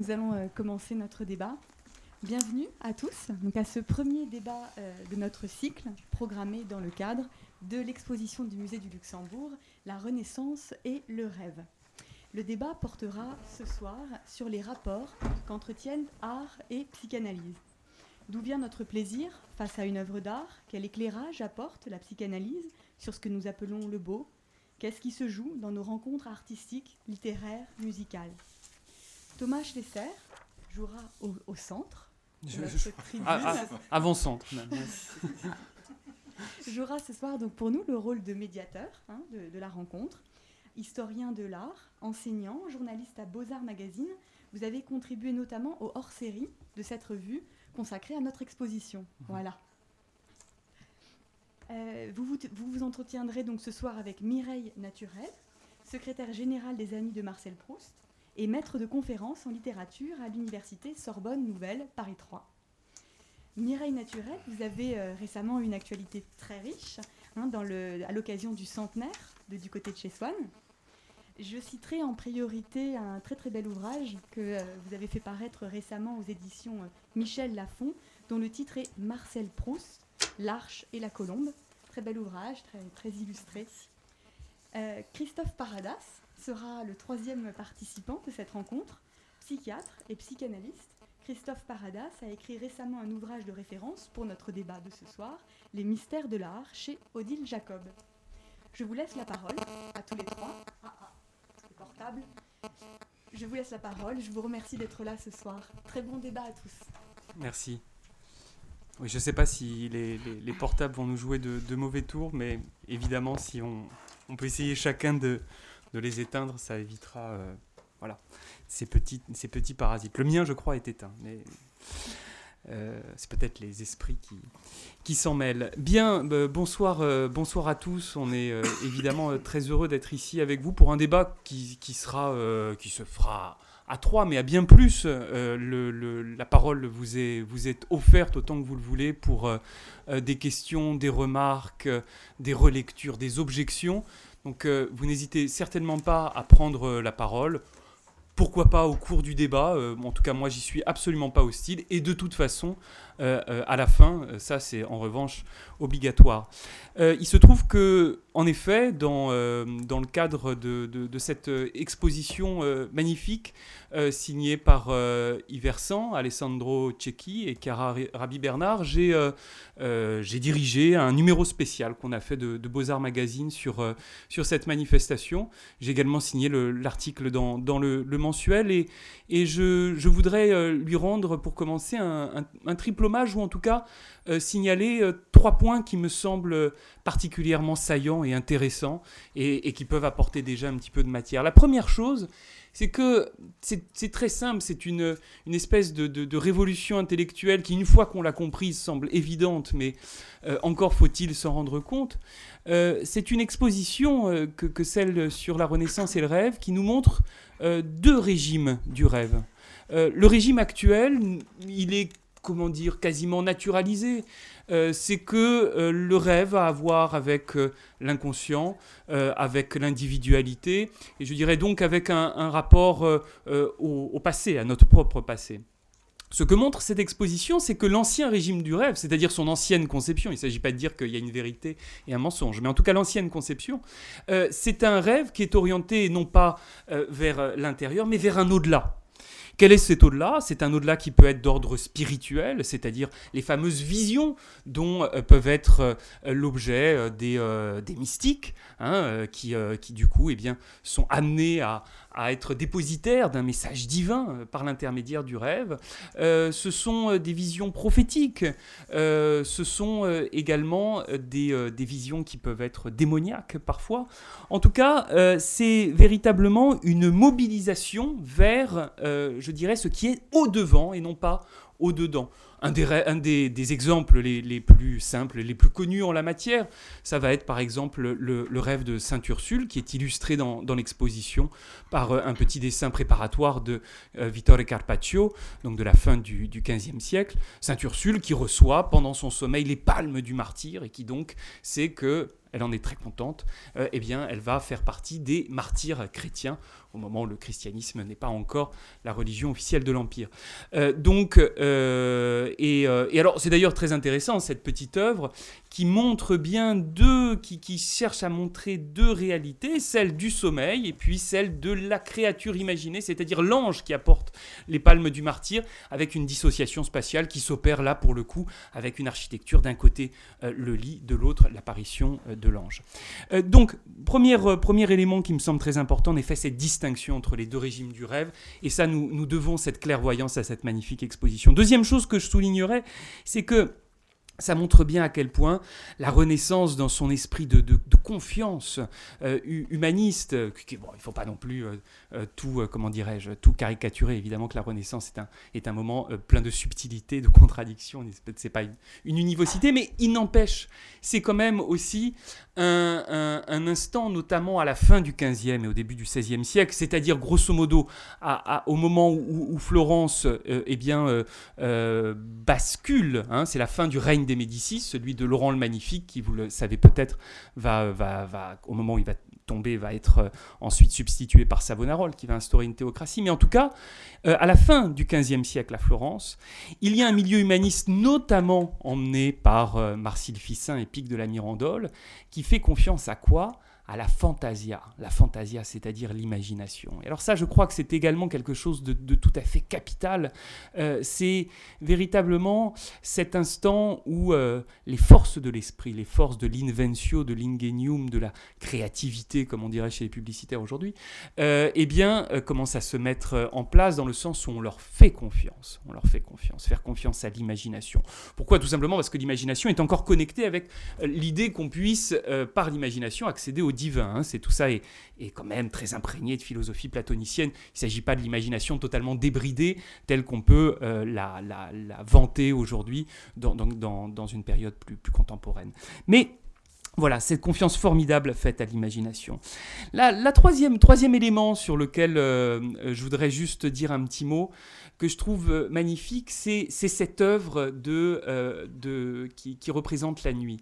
Nous allons euh, commencer notre débat. Bienvenue à tous à ce premier débat euh, de notre cycle programmé dans le cadre de l'exposition du musée du Luxembourg, La Renaissance et le rêve. Le débat portera ce soir sur les rapports qu'entretiennent art et psychanalyse. D'où vient notre plaisir face à une œuvre d'art? Quel éclairage apporte la psychanalyse sur ce que nous appelons le beau? Qu'est-ce qui se joue dans nos rencontres artistiques, littéraires, musicales? Thomas Schlesser jouera au, centre. Je, ah, ah, avant centre. jouera ce soir donc pour nous le rôle de médiateur hein, de, de, la rencontre. Historien de l'art, enseignant, journaliste à Beaux-Arts Magazine, vous avez contribué notamment au hors-série de cette revue consacrée à notre exposition. Mhm. Voilà. Euh, vous, vous, vous, vous entretiendrez donc ce soir avec Mireille Naturel, secrétaire générale des Amis de Marcel Proust, et maître de conférences en littérature à l'université Sorbonne Nouvelle Paris 3. Mireille Naturel, vous avez euh, récemment une actualité très riche hein, à l'occasion du centenaire Du côté de chez Swann. Je citerai en priorité un très très bel ouvrage que euh, vous avez fait paraître récemment aux éditions euh, Michel Lafon, dont le titre est Marcel Proust, L'Arche et la Colombe. Très bel ouvrage, très, très illustré. Christophe Paradas, sera le troisième participant de cette rencontre, psychiatre et psychanalyste. Christophe Paradas a écrit récemment un ouvrage de référence pour notre débat de ce soir, Les mystères de l'art, chez Odile Jacob. Je vous laisse la parole à tous les trois. Ah, ah, portable. Je vous laisse la parole. Je vous remercie d'être là ce soir. Très bon débat à tous. Merci. Oui, je ne sais pas si les, portables vont nous jouer de, mauvais tours, mais évidemment, si on peut essayer chacun de, de les éteindre, ça évitera euh, voilà, ces, petits, ces petits parasites. Le mien, je crois, est éteint, mais euh, c'est peut-être les esprits qui, qui s'en mêlent. Bien, bah, bonsoir, euh, bonsoir à tous. On est évidemment très heureux d'être ici avec vous pour un débat qui, qui sera, qui se fera à trois, mais à bien plus. La parole vous est, vous est offerte autant que vous le voulez pour des questions, des remarques, des relectures, des objections. Donc euh, vous n'hésitez certainement pas à prendre euh, la parole. Pourquoi pas au cours du débat euh, En tout cas, moi, j'y suis absolument pas hostile. Et de toute façon, à la fin, ça, c'est en revanche obligatoire. il se trouve que, en effet, dans, dans le cadre de, de cette exposition magnifique, euh, signé par euh, Iversan, Alessandro Cecchi et Cara Rabi Bernard, euh, j'ai dirigé un numéro spécial qu'on a fait de, Beaux-Arts Magazine sur, sur cette manifestation. J'ai également signé l'article dans, dans le, mensuel et, et je, je, voudrais lui rendre, pour commencer, un, un, triple ou en tout cas signaler trois points qui me semblent particulièrement saillants et intéressants et, qui peuvent apporter déjà un petit peu de matière. La première chose, c'est que c'est très simple, c'est une, une, espèce de, révolution intellectuelle qui, une fois qu'on l'a comprise, semble évidente, mais euh, encore faut-il s'en rendre compte. Euh, c'est une exposition euh, que, celle sur la Renaissance et le rêve qui nous montre deux régimes du rêve. le régime actuel, il est comment dire, quasiment naturalisé. Euh, c'est que euh, le rêve a à voir avec euh, l'inconscient, avec l'individualité, et je dirais donc avec un, rapport au, passé, à notre propre passé. Ce que montre cette exposition, c'est que l'ancien régime du rêve, c'est-à-dire son ancienne conception, il ne s'agit pas de dire qu'il y a une vérité et un mensonge, mais en tout cas l'ancienne conception, c'est un rêve qui est orienté non pas vers l'intérieur, mais vers un au-delà. Quel est cet au-delà? C'est un au-delà qui peut être d'ordre spirituel, c'est-à-dire les fameuses visions dont euh, peuvent être euh, l'objet euh, des, mystiques, hein, qui, du coup eh sont amenés à, à être dépositaires d'un message divin par l'intermédiaire du rêve. ce sont des visions prophétiques, ce sont également des, des, visions qui peuvent être démoniaques parfois. En tout cas, c'est véritablement une mobilisation vers, je dirais, ce qui est au-devant et non pas au-dedans. Un, des, exemples les, plus simples, les plus connus en la matière, ça va être par exemple le, rêve de Saint Ursule, qui est illustré dans, l'exposition par euh, un petit dessin préparatoire de euh, Vittore Carpaccio, donc de la fin du, du XVe siècle. Saint Ursule qui reçoit pendant son sommeil les palmes du martyr et qui donc sait que elle en est très contente, euh, eh bien, elle va faire partie des martyrs chrétiens au moment où le christianisme n'est pas encore la religion officielle de l'Empire. Euh, donc, euh, et, et, alors, c'est d'ailleurs très intéressant, cette petite œuvre qui montre bien deux, qui, qui cherche à montrer deux réalités, celle du sommeil et puis celle de la créature imaginée, c'est-à-dire l'ange qui apporte les palmes du martyr, avec une dissociation spatiale qui s'opère là pour le coup, avec une architecture d'un côté le lit, de l'autre l'apparition de l'ange. Euh, donc, premier, euh, premier élément qui me semble très important, en effet, cette distinction entre les deux régimes du rêve. Et ça, nous, nous devons cette clairvoyance à cette magnifique exposition. Deuxième chose que je soulignerais, c'est que ça montre bien à quel point la Renaissance, dans son esprit de, confiance euh, humaniste, qui, bon, il ne faut pas non plus euh, euh, tout, comment dirais-je, tout caricaturer. Évidemment que la Renaissance est un, est un moment plein de subtilité, de contradictions. C'est pas une, une, univocité, mais il n'empêche, c'est quand même aussi un, instant, notamment à la fin du XVe et au début du XVIe siècle, c'est-à-dire grosso modo au moment où, Florence, eh bien, bascule. Hein, c'est la fin du règne des Médicis, celui de Laurent le Magnifique, qui, vous le savez peut-être, va, va, va, au moment où il va tomber, va être euh, ensuite substitué par Savonarole, qui va instaurer une théocratie. Mais en tout cas, euh, à la fin du XVe siècle à Florence, il y a un milieu humaniste, notamment emmené par euh, Marcille Fissin et Pic de la Mirandole, qui fait confiance à quoi? À la fantasia. La fantasia, c'est-à-dire l'imagination. Et alors ça, je crois que c'est également quelque chose de, tout à fait capital. Euh, c'est véritablement cet instant où euh, les forces de l'esprit, les forces de l'inventio, de l'ingenium, de la créativité, comme on dirait chez les publicitaires aujourd'hui, euh, eh bien, commencent à se mettre en place dans le sens où on leur fait confiance. On leur fait confiance. Faire confiance à l'imagination. Pourquoi? Tout simplement parce que l'imagination est encore connectée avec l'idée qu'on puisse, par l'imagination, accéder au divin. Hein. c'est tout ça est, est, quand même très imprégné de philosophie platonicienne. Il ne s'agit pas de l'imagination totalement débridée telle qu'on peut euh, la, la, la, vanter aujourd'hui dans, dans, dans, une période plus, plus contemporaine. Mais voilà, cette confiance formidable faite à l'imagination. La, la, troisième, troisième élément sur lequel euh, je voudrais juste dire un petit mot, que je trouve euh, magnifique, c'est cette œuvre de, de, qui, représente la nuit.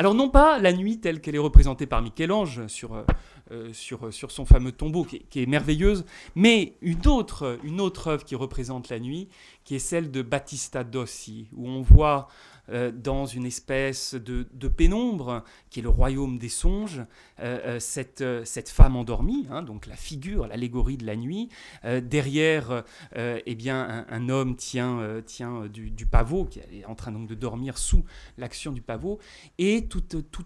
Alors non pas la nuit telle qu'elle est représentée par Michel-Ange sur, euh, euh, sur, son fameux tombeau, qui est, merveilleuse, mais une autre, une autre œuvre qui représente la nuit, qui est celle de Battista Dossi, où on voit euh, dans une espèce de, pénombre, qui est le royaume des songes, euh, euh, cette, femme endormie, hein, donc la figure, l'allégorie de la nuit. derrière, eh bien, un, homme tient, tient du, pavot, qui est en train donc de dormir sous l'action du pavot, et tout,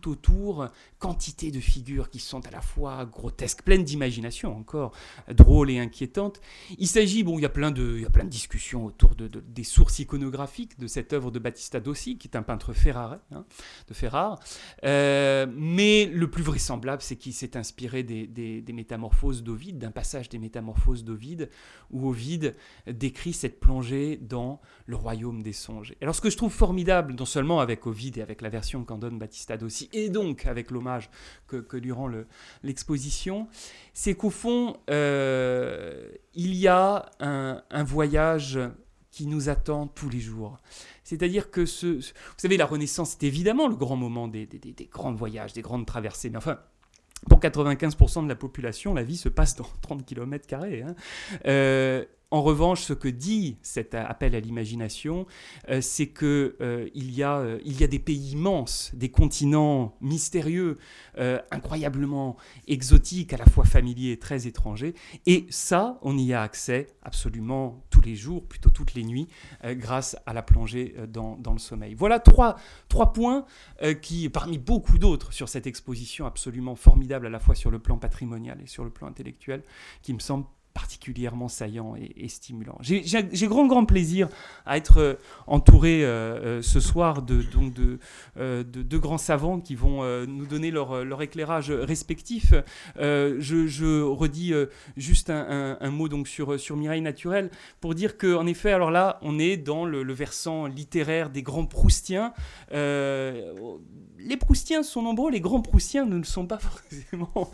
autour, quantité de figures qui sont à la fois grotesques, pleines d'imagination encore, drôles et inquiétantes. Il s'agit, bon, il y a plein de, discussions autour de, des sources iconographiques de cette œuvre de Battista Dossi, qui est un peintre Ferrare, hein, de Ferrare. Euh, mais le plus vraisemblable, c'est qu'il s'est inspiré des, métamorphoses d'Ovide, d'un passage des métamorphoses d'Ovide, où Ovide décrit cette plongée dans le royaume des songes. alors ce que je trouve formidable, non seulement avec Ovide et avec la version qu'en donne Battista Dossi, et donc avec l'hommage que, rend l'exposition, c'est qu'au fond, euh, il y a un voyage qui nous attend tous les jours. C'est-à-dire que ce, vous savez, la Renaissance, c'est évidemment le grand moment des, des, grands voyages, des grandes traversées. Mais enfin, pour 95% de la population, la vie se passe dans 30 km. Hein. Euh, en revanche, ce que dit cet appel à l'imagination, euh, c'est qu'il euh, y, a, euh, y a des pays immenses, des continents mystérieux, incroyablement exotiques, à la fois familiers et très étrangers. Et ça, on y a accès absolument tous les jours, plutôt toutes les nuits, grâce à la plongée dans, dans, le sommeil. Voilà trois, trois points qui, parmi beaucoup d'autres sur cette exposition absolument formidable, à la fois sur le plan patrimonial et sur le plan intellectuel, qui me semblent particulièrement saillant et, stimulant. J'ai grand grand plaisir à être euh, entouré euh, euh, ce soir de, donc de, de, grands savants qui vont nous donner leur, leur éclairage respectif. Je, redis juste un, un, mot donc sur, sur Mireille Naturel pour dire qu'en effet, alors là, on est dans le, versant littéraire des grands Proustiens les Proustiens sont nombreux, les grands Proustiens ne le sont pas forcément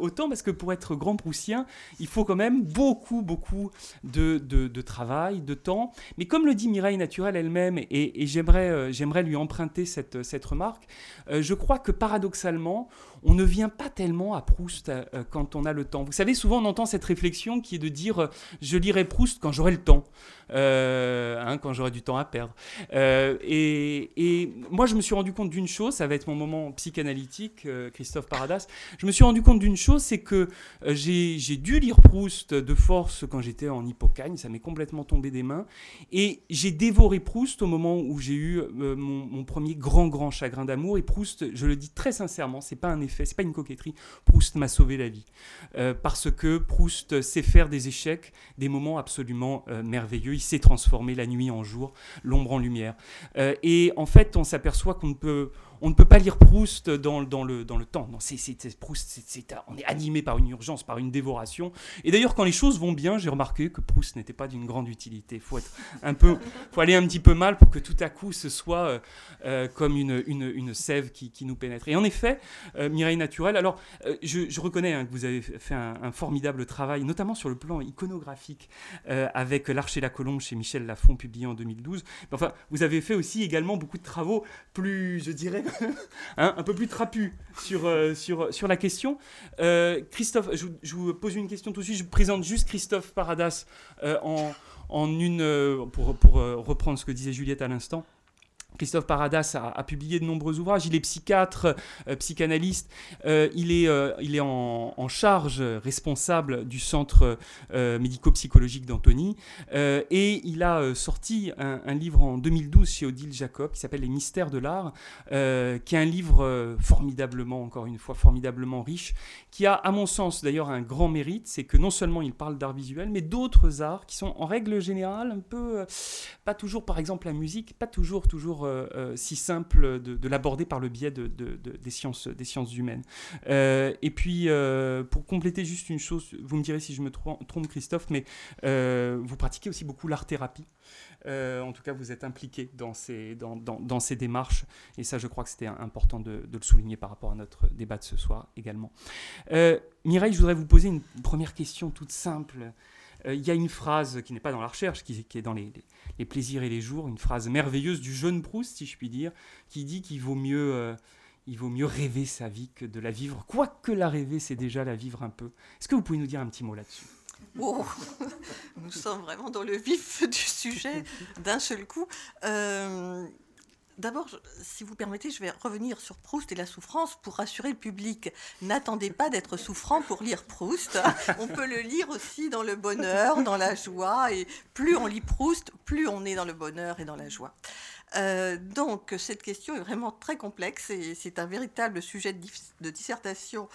autant, parce que pour être grand Proustien, il faut quand même beaucoup, beaucoup de, de, travail, de temps. Mais comme le dit Mireille Naturel elle-même, et, j'aimerais, j'aimerais lui emprunter cette, cette remarque, je crois que paradoxalement, on ne vient pas tellement à Proust euh, euh, quand on a le temps. Vous savez, souvent on entend cette réflexion qui est de dire euh, je lirai Proust quand j'aurai le temps, hein, quand j'aurai du temps à perdre. Et, moi, je me suis rendu compte d'une chose, ça va être mon moment psychanalytique, Christophe Paradas. Je me suis rendu compte d'une chose, c'est que j'ai dû lire Proust de force quand j'étais en hippocagne, ça m'est complètement tombé des mains, et j'ai dévoré Proust au moment où j'ai eu mon, mon, premier grand grand chagrin d'amour. Et Proust, je le dis très sincèrement, c'est pas un effet c'est pas une coquetterie. Proust m'a sauvé la vie. Euh, parce que Proust sait faire des échecs, des moments absolument euh, merveilleux. Il sait transformer la nuit en jour, l'ombre en lumière. Euh, et en fait, on s'aperçoit qu'on ne peut on ne peut pas lire Proust dans, dans, le, dans le temps. Non, c'est, Proust, on est animé par une urgence, par une dévoration. Et d'ailleurs, quand les choses vont bien, j'ai remarqué que Proust n'était pas d'une grande utilité. Il faut, faut aller un petit peu mal pour que tout à coup ce soit euh, euh, comme une, une, une sève qui, qui, nous pénètre. Et en effet, euh, Mireille Naturel, alors je, je, reconnais hein, que vous avez fait un, formidable travail, notamment sur le plan iconographique, avec L'Arche et la Colombe chez Michel Lafon, publié en 2012. Mais enfin, vous avez fait aussi également beaucoup de travaux plus, je dirais, Hein, un peu plus trapu sur, euh, sur, sur la question. Euh, Christophe, je, vous pose une question tout de suite. Je présente juste Christophe Paradas euh, en, en, une. pour, pour reprendre ce que disait Juliette à l'instant. Christophe Paradas a, publié de nombreux ouvrages. Il est psychiatre, euh, psychanalyste. Euh, il est, euh, il est en, charge, responsable du centre médico-psychologique d'Antony. et il a sorti un, livre en 2012 chez Odile Jacob qui s'appelle Les mystères de l'art, qui est un livre formidablement, encore une fois, formidablement riche, qui a, à mon sens, d'ailleurs, un grand mérite. C'est que non seulement il parle d'art visuel, mais d'autres arts qui sont en règle générale un peu, pas toujours, par exemple, la musique, pas toujours, toujours euh, euh, si simple de, l'aborder par le biais de, des, sciences, des sciences humaines. Euh, et puis, pour compléter juste une chose, vous me direz si je me trompe, Christophe, mais vous pratiquez aussi beaucoup l'art-thérapie. en tout cas, vous êtes impliqué dans ces, dans, dans, ces démarches. Et ça, je crois que c'était important de, le souligner par rapport à notre débat de ce soir également. Mireille, je voudrais vous poser une première question toute simple. Il y a une phrase qui n'est pas dans la recherche, qui, est dans les, les plaisirs et les jours, une phrase merveilleuse du jeune Proust, si je puis dire, qui dit qu'il vaut mieux, euh, il vaut mieux rêver sa vie que de la vivre. Quoique la rêver, c'est déjà la vivre un peu. Est-ce que vous pouvez nous dire un petit mot là-dessus? Oh, nous sommes vraiment dans le vif du sujet d'un seul coup. Euh, D'abord, si vous permettez, je vais revenir sur Proust et la souffrance pour rassurer le public. N'attendez pas d'être souffrant pour lire Proust. On peut le lire aussi dans le bonheur, dans la joie. Et plus on lit Proust, plus on est dans le bonheur et dans la joie. Euh, donc, cette question est vraiment très complexe et c'est un véritable sujet de, dissertation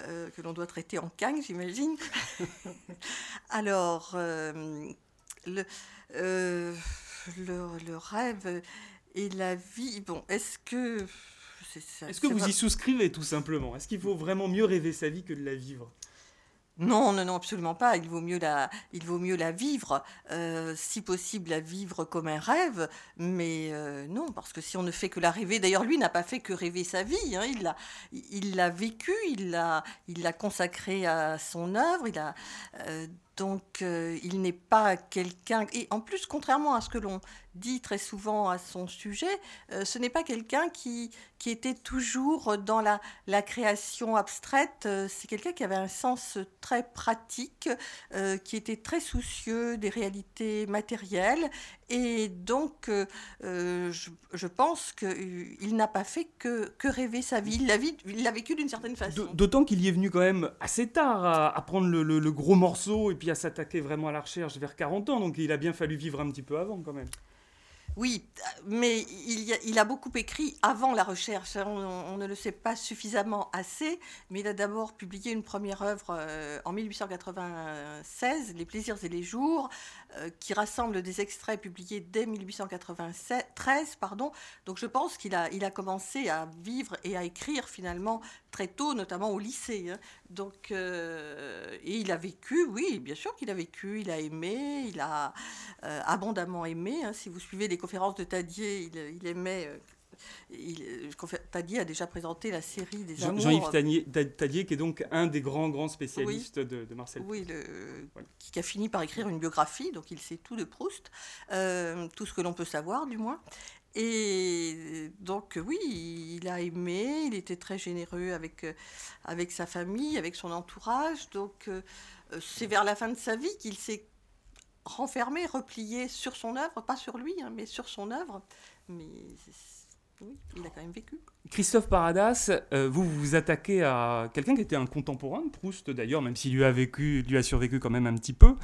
euh, que l'on doit traiter en cagne, j'imagine. Alors, euh, le, le, le, rêve et la vie, bon, est-ce que... Est-ce que vous y souscrivez tout simplement? Est-ce qu'il faut vraiment mieux rêver sa vie que de la vivre? Non, non, non, absolument pas. Il vaut mieux la, il vaut mieux la vivre, euh, si possible la vivre comme un rêve, mais euh, non, parce que si on ne fait que la rêver, d'ailleurs lui n'a pas fait que rêver sa vie, hein, il l'a, il l'a vécu, il l'a, il l'a consacré à son œuvre, il a euh, donc il n'est pas quelqu'un, et en plus, contrairement à ce que l'on dit très souvent à son sujet, ce n'est pas quelqu'un qui, qui était toujours dans la, la création abstraite, c'est quelqu'un qui avait un sens très pratique, euh, qui était très soucieux des réalités matérielles. Et donc, euh, euh, je, pense qu'il n'a pas fait que, que rêver sa vie. Il l'a vécu d'une certaine façon. D'autant qu'il y est venu quand même assez tard à, prendre le, le, gros morceau et puis à s'attaquer vraiment à la recherche vers 40 ans. Donc, il a bien fallu vivre un petit peu avant quand même. Oui, mais il, a, beaucoup écrit avant la recherche. Hein. On, ne le sait pas suffisamment assez, mais il a d'abord publié une première œuvre euh, en 1896, Les plaisirs et les jours, euh, qui rassemble des extraits publiés dès 1893. Pardon. Donc je pense qu'il a, il a commencé à vivre et à écrire finalement très tôt, notamment au lycée. Hein. Donc, euh, et il a vécu, oui, bien sûr qu'il a vécu, il a aimé, il a abondamment aimé. Hein. Si vous suivez les conférence de Tadier, il, aimait euh, Tadier a déjà présenté la série des Jean, Jean-Yves Tadier, qui est donc un des grands, grands spécialistes de, Marcel Proust. Oui, qui a fini par écrire une biographie, donc il sait tout de Proust, tout ce que l'on peut savoir du moins. Et donc oui, il a aimé, il était très généreux avec, avec sa famille, avec son entourage. Donc c'est vers la fin de sa vie qu'il s'est renfermé, replié sur son œuvre, pas sur lui, hein, mais sur son œuvre. Mais oui, il a quand même vécu. Christophe Paradas, euh, vous vous attaquez à quelqu'un qui était un contemporain de Proust d'ailleurs, même s'il lui a vécu, lui a survécu quand même un petit peu,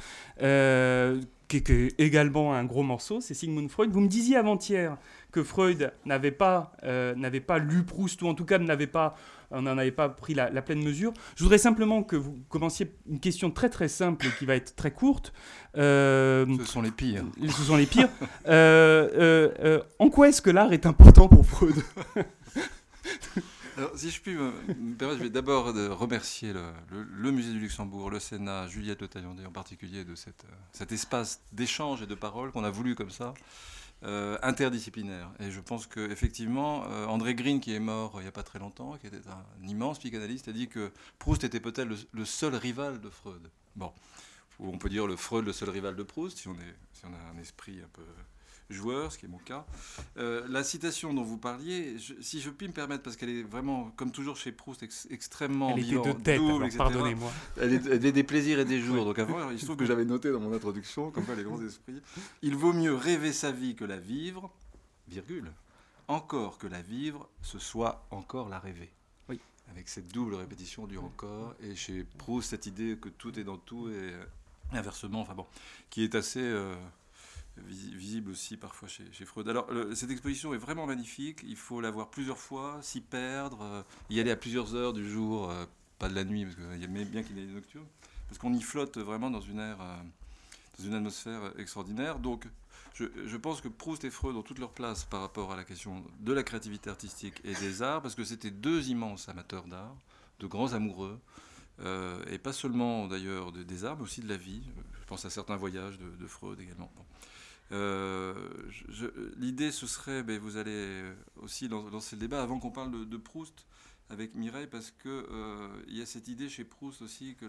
euh, qui est également un gros morceau, c'est Sigmund Freud. Vous me disiez avant-hier que Freud n'avait pas, euh, n'avait pas lu Proust, ou en tout cas n'avait pas, on n'en avait pas pris la, pleine mesure. Je voudrais simplement que vous commenciez une question très très simple qui va être très courte. Euh, ce sont les pires. Ce sont les pires. Euh, en quoi est-ce que l'art est important pour Freud? Alors, si je puis me, permettre, je vais d'abord remercier le, Musée du Luxembourg, le Sénat, Juliette Le Taillandé en particulier, de cette, cet espace d'échange et de parole qu'on a voulu comme ça. Euh, interdisciplinaire. Et je pense qu'effectivement, euh, André Green, qui est mort euh, il n'y a pas très longtemps, qui était un, immense psychanalyste, a dit que Proust était peut-être le, seul rival de Freud. Bon, ou on peut dire le Freud le seul rival de Proust, si on a un esprit un peu joueur, ce qui est mon cas. Euh, la citation dont vous parliez, si je puis me permettre, parce qu'elle est vraiment, comme toujours chez Proust, extrêmement elle était de tête, pardonnez-moi. Elle, avait des plaisirs et des jours. Donc avant, il se trouve que j'avais noté dans mon introduction, comme quoi les grands esprits, il vaut mieux rêver sa vie que la vivre, virgule, encore que la vivre, ce soit encore la rêver. Oui. Avec cette double répétition du encore, et chez Proust, cette idée que tout est dans tout, et inversement, enfin bon, qui est assez... Euh, visible aussi parfois chez, Freud. Alors, cette exposition est vraiment magnifique. Il faut la voir plusieurs fois, s'y perdre, euh, y aller à plusieurs heures du jour, euh, pas de la nuit, parce qu'il y a bien qu'il y ait des nocturnes, parce qu'on y flotte vraiment dans une euh, atmosphère extraordinaire. Donc, je, pense que Proust et Freud ont toute leur place par rapport à la question de la créativité artistique et des arts, parce que c'était deux immenses amateurs d'art, de grands amoureux. et pas seulement d'ailleurs des arts, mais aussi de la vie. Je pense à certains voyages de, Freud également. Euh, l'idée, ce serait, ben, vous allez aussi lancer le débat avant qu'on parle de, Proust avec Mireille, parce qu'il euh, il y a cette idée chez Proust aussi que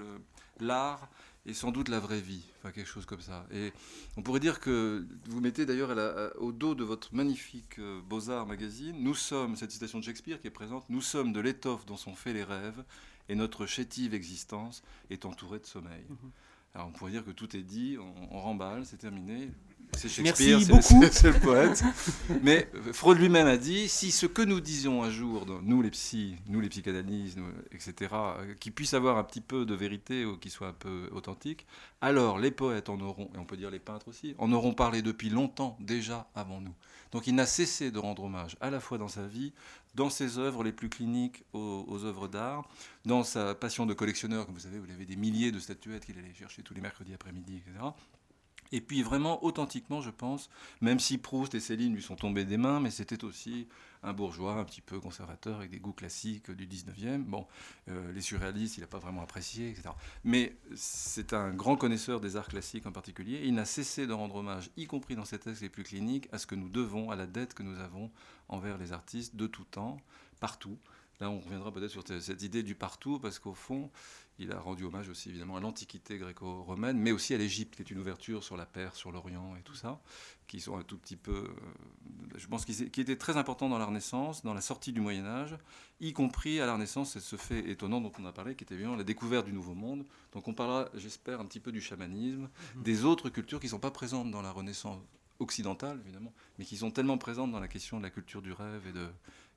l'art est sans doute la vraie vie, enfin quelque chose comme ça. Et on pourrait dire que vous mettez d'ailleurs au dos de votre magnifique euh, Beaux-Arts magazine, nous sommes, cette citation de Shakespeare qui est présente, nous sommes de l'étoffe dont sont faits les rêves, et notre chétive existence est entourée de sommeil. Mm-hmm. Alors on pourrait dire que tout est dit, on remballe, c'est terminé. C'est Shakespeare, c'est le poète. Mais Freud lui-même a dit si ce que nous disions un jour, nous les psys, nous les psychanalystes, etc., qui puisse avoir un petit peu de vérité ou qui soit un peu authentique, alors les poètes en auront, et on peut dire les peintres aussi, en auront parlé depuis longtemps déjà avant nous. Donc il n'a cessé de rendre hommage à la fois dans sa vie, dans ses œuvres les plus cliniques aux, aux œuvres d'art, dans sa passion de collectionneur, comme vous savez, vous avez des milliers de statuettes qu'il allait chercher tous les mercredis après-midi, etc. Et puis vraiment authentiquement, je pense, même si Proust et Céline lui sont tombés des mains, mais c'était aussi un bourgeois un petit peu conservateur avec des goûts classiques du 19e. Bon, euh, les surréalistes, il n'a pas vraiment apprécié, etc. Mais c'est un grand connaisseur des arts classiques en particulier. il n'a cessé de rendre hommage, y compris dans ses textes les plus cliniques, à ce que nous devons, à la dette que nous avons envers les artistes de tout temps, partout. Là, on reviendra peut-être sur cette idée du partout, parce qu'au fond, il a rendu hommage aussi évidemment à l'Antiquité gréco-romaine, mais aussi à l'Égypte, qui est une ouverture sur la Perse, sur l'Orient et tout ça, qui sont un tout petit peu, euh, je pense, qui, était très important dans la Renaissance, dans la sortie du Moyen Âge, y compris à la Renaissance, c'est ce fait étonnant dont on a parlé, qui était bien la découverte du Nouveau Monde. Donc on parlera, j'espère, un petit peu du chamanisme, mhm. des autres cultures qui ne sont pas présentes dans la Renaissance occidentale, évidemment, mais qui sont tellement présentes dans la question de la culture du rêve et de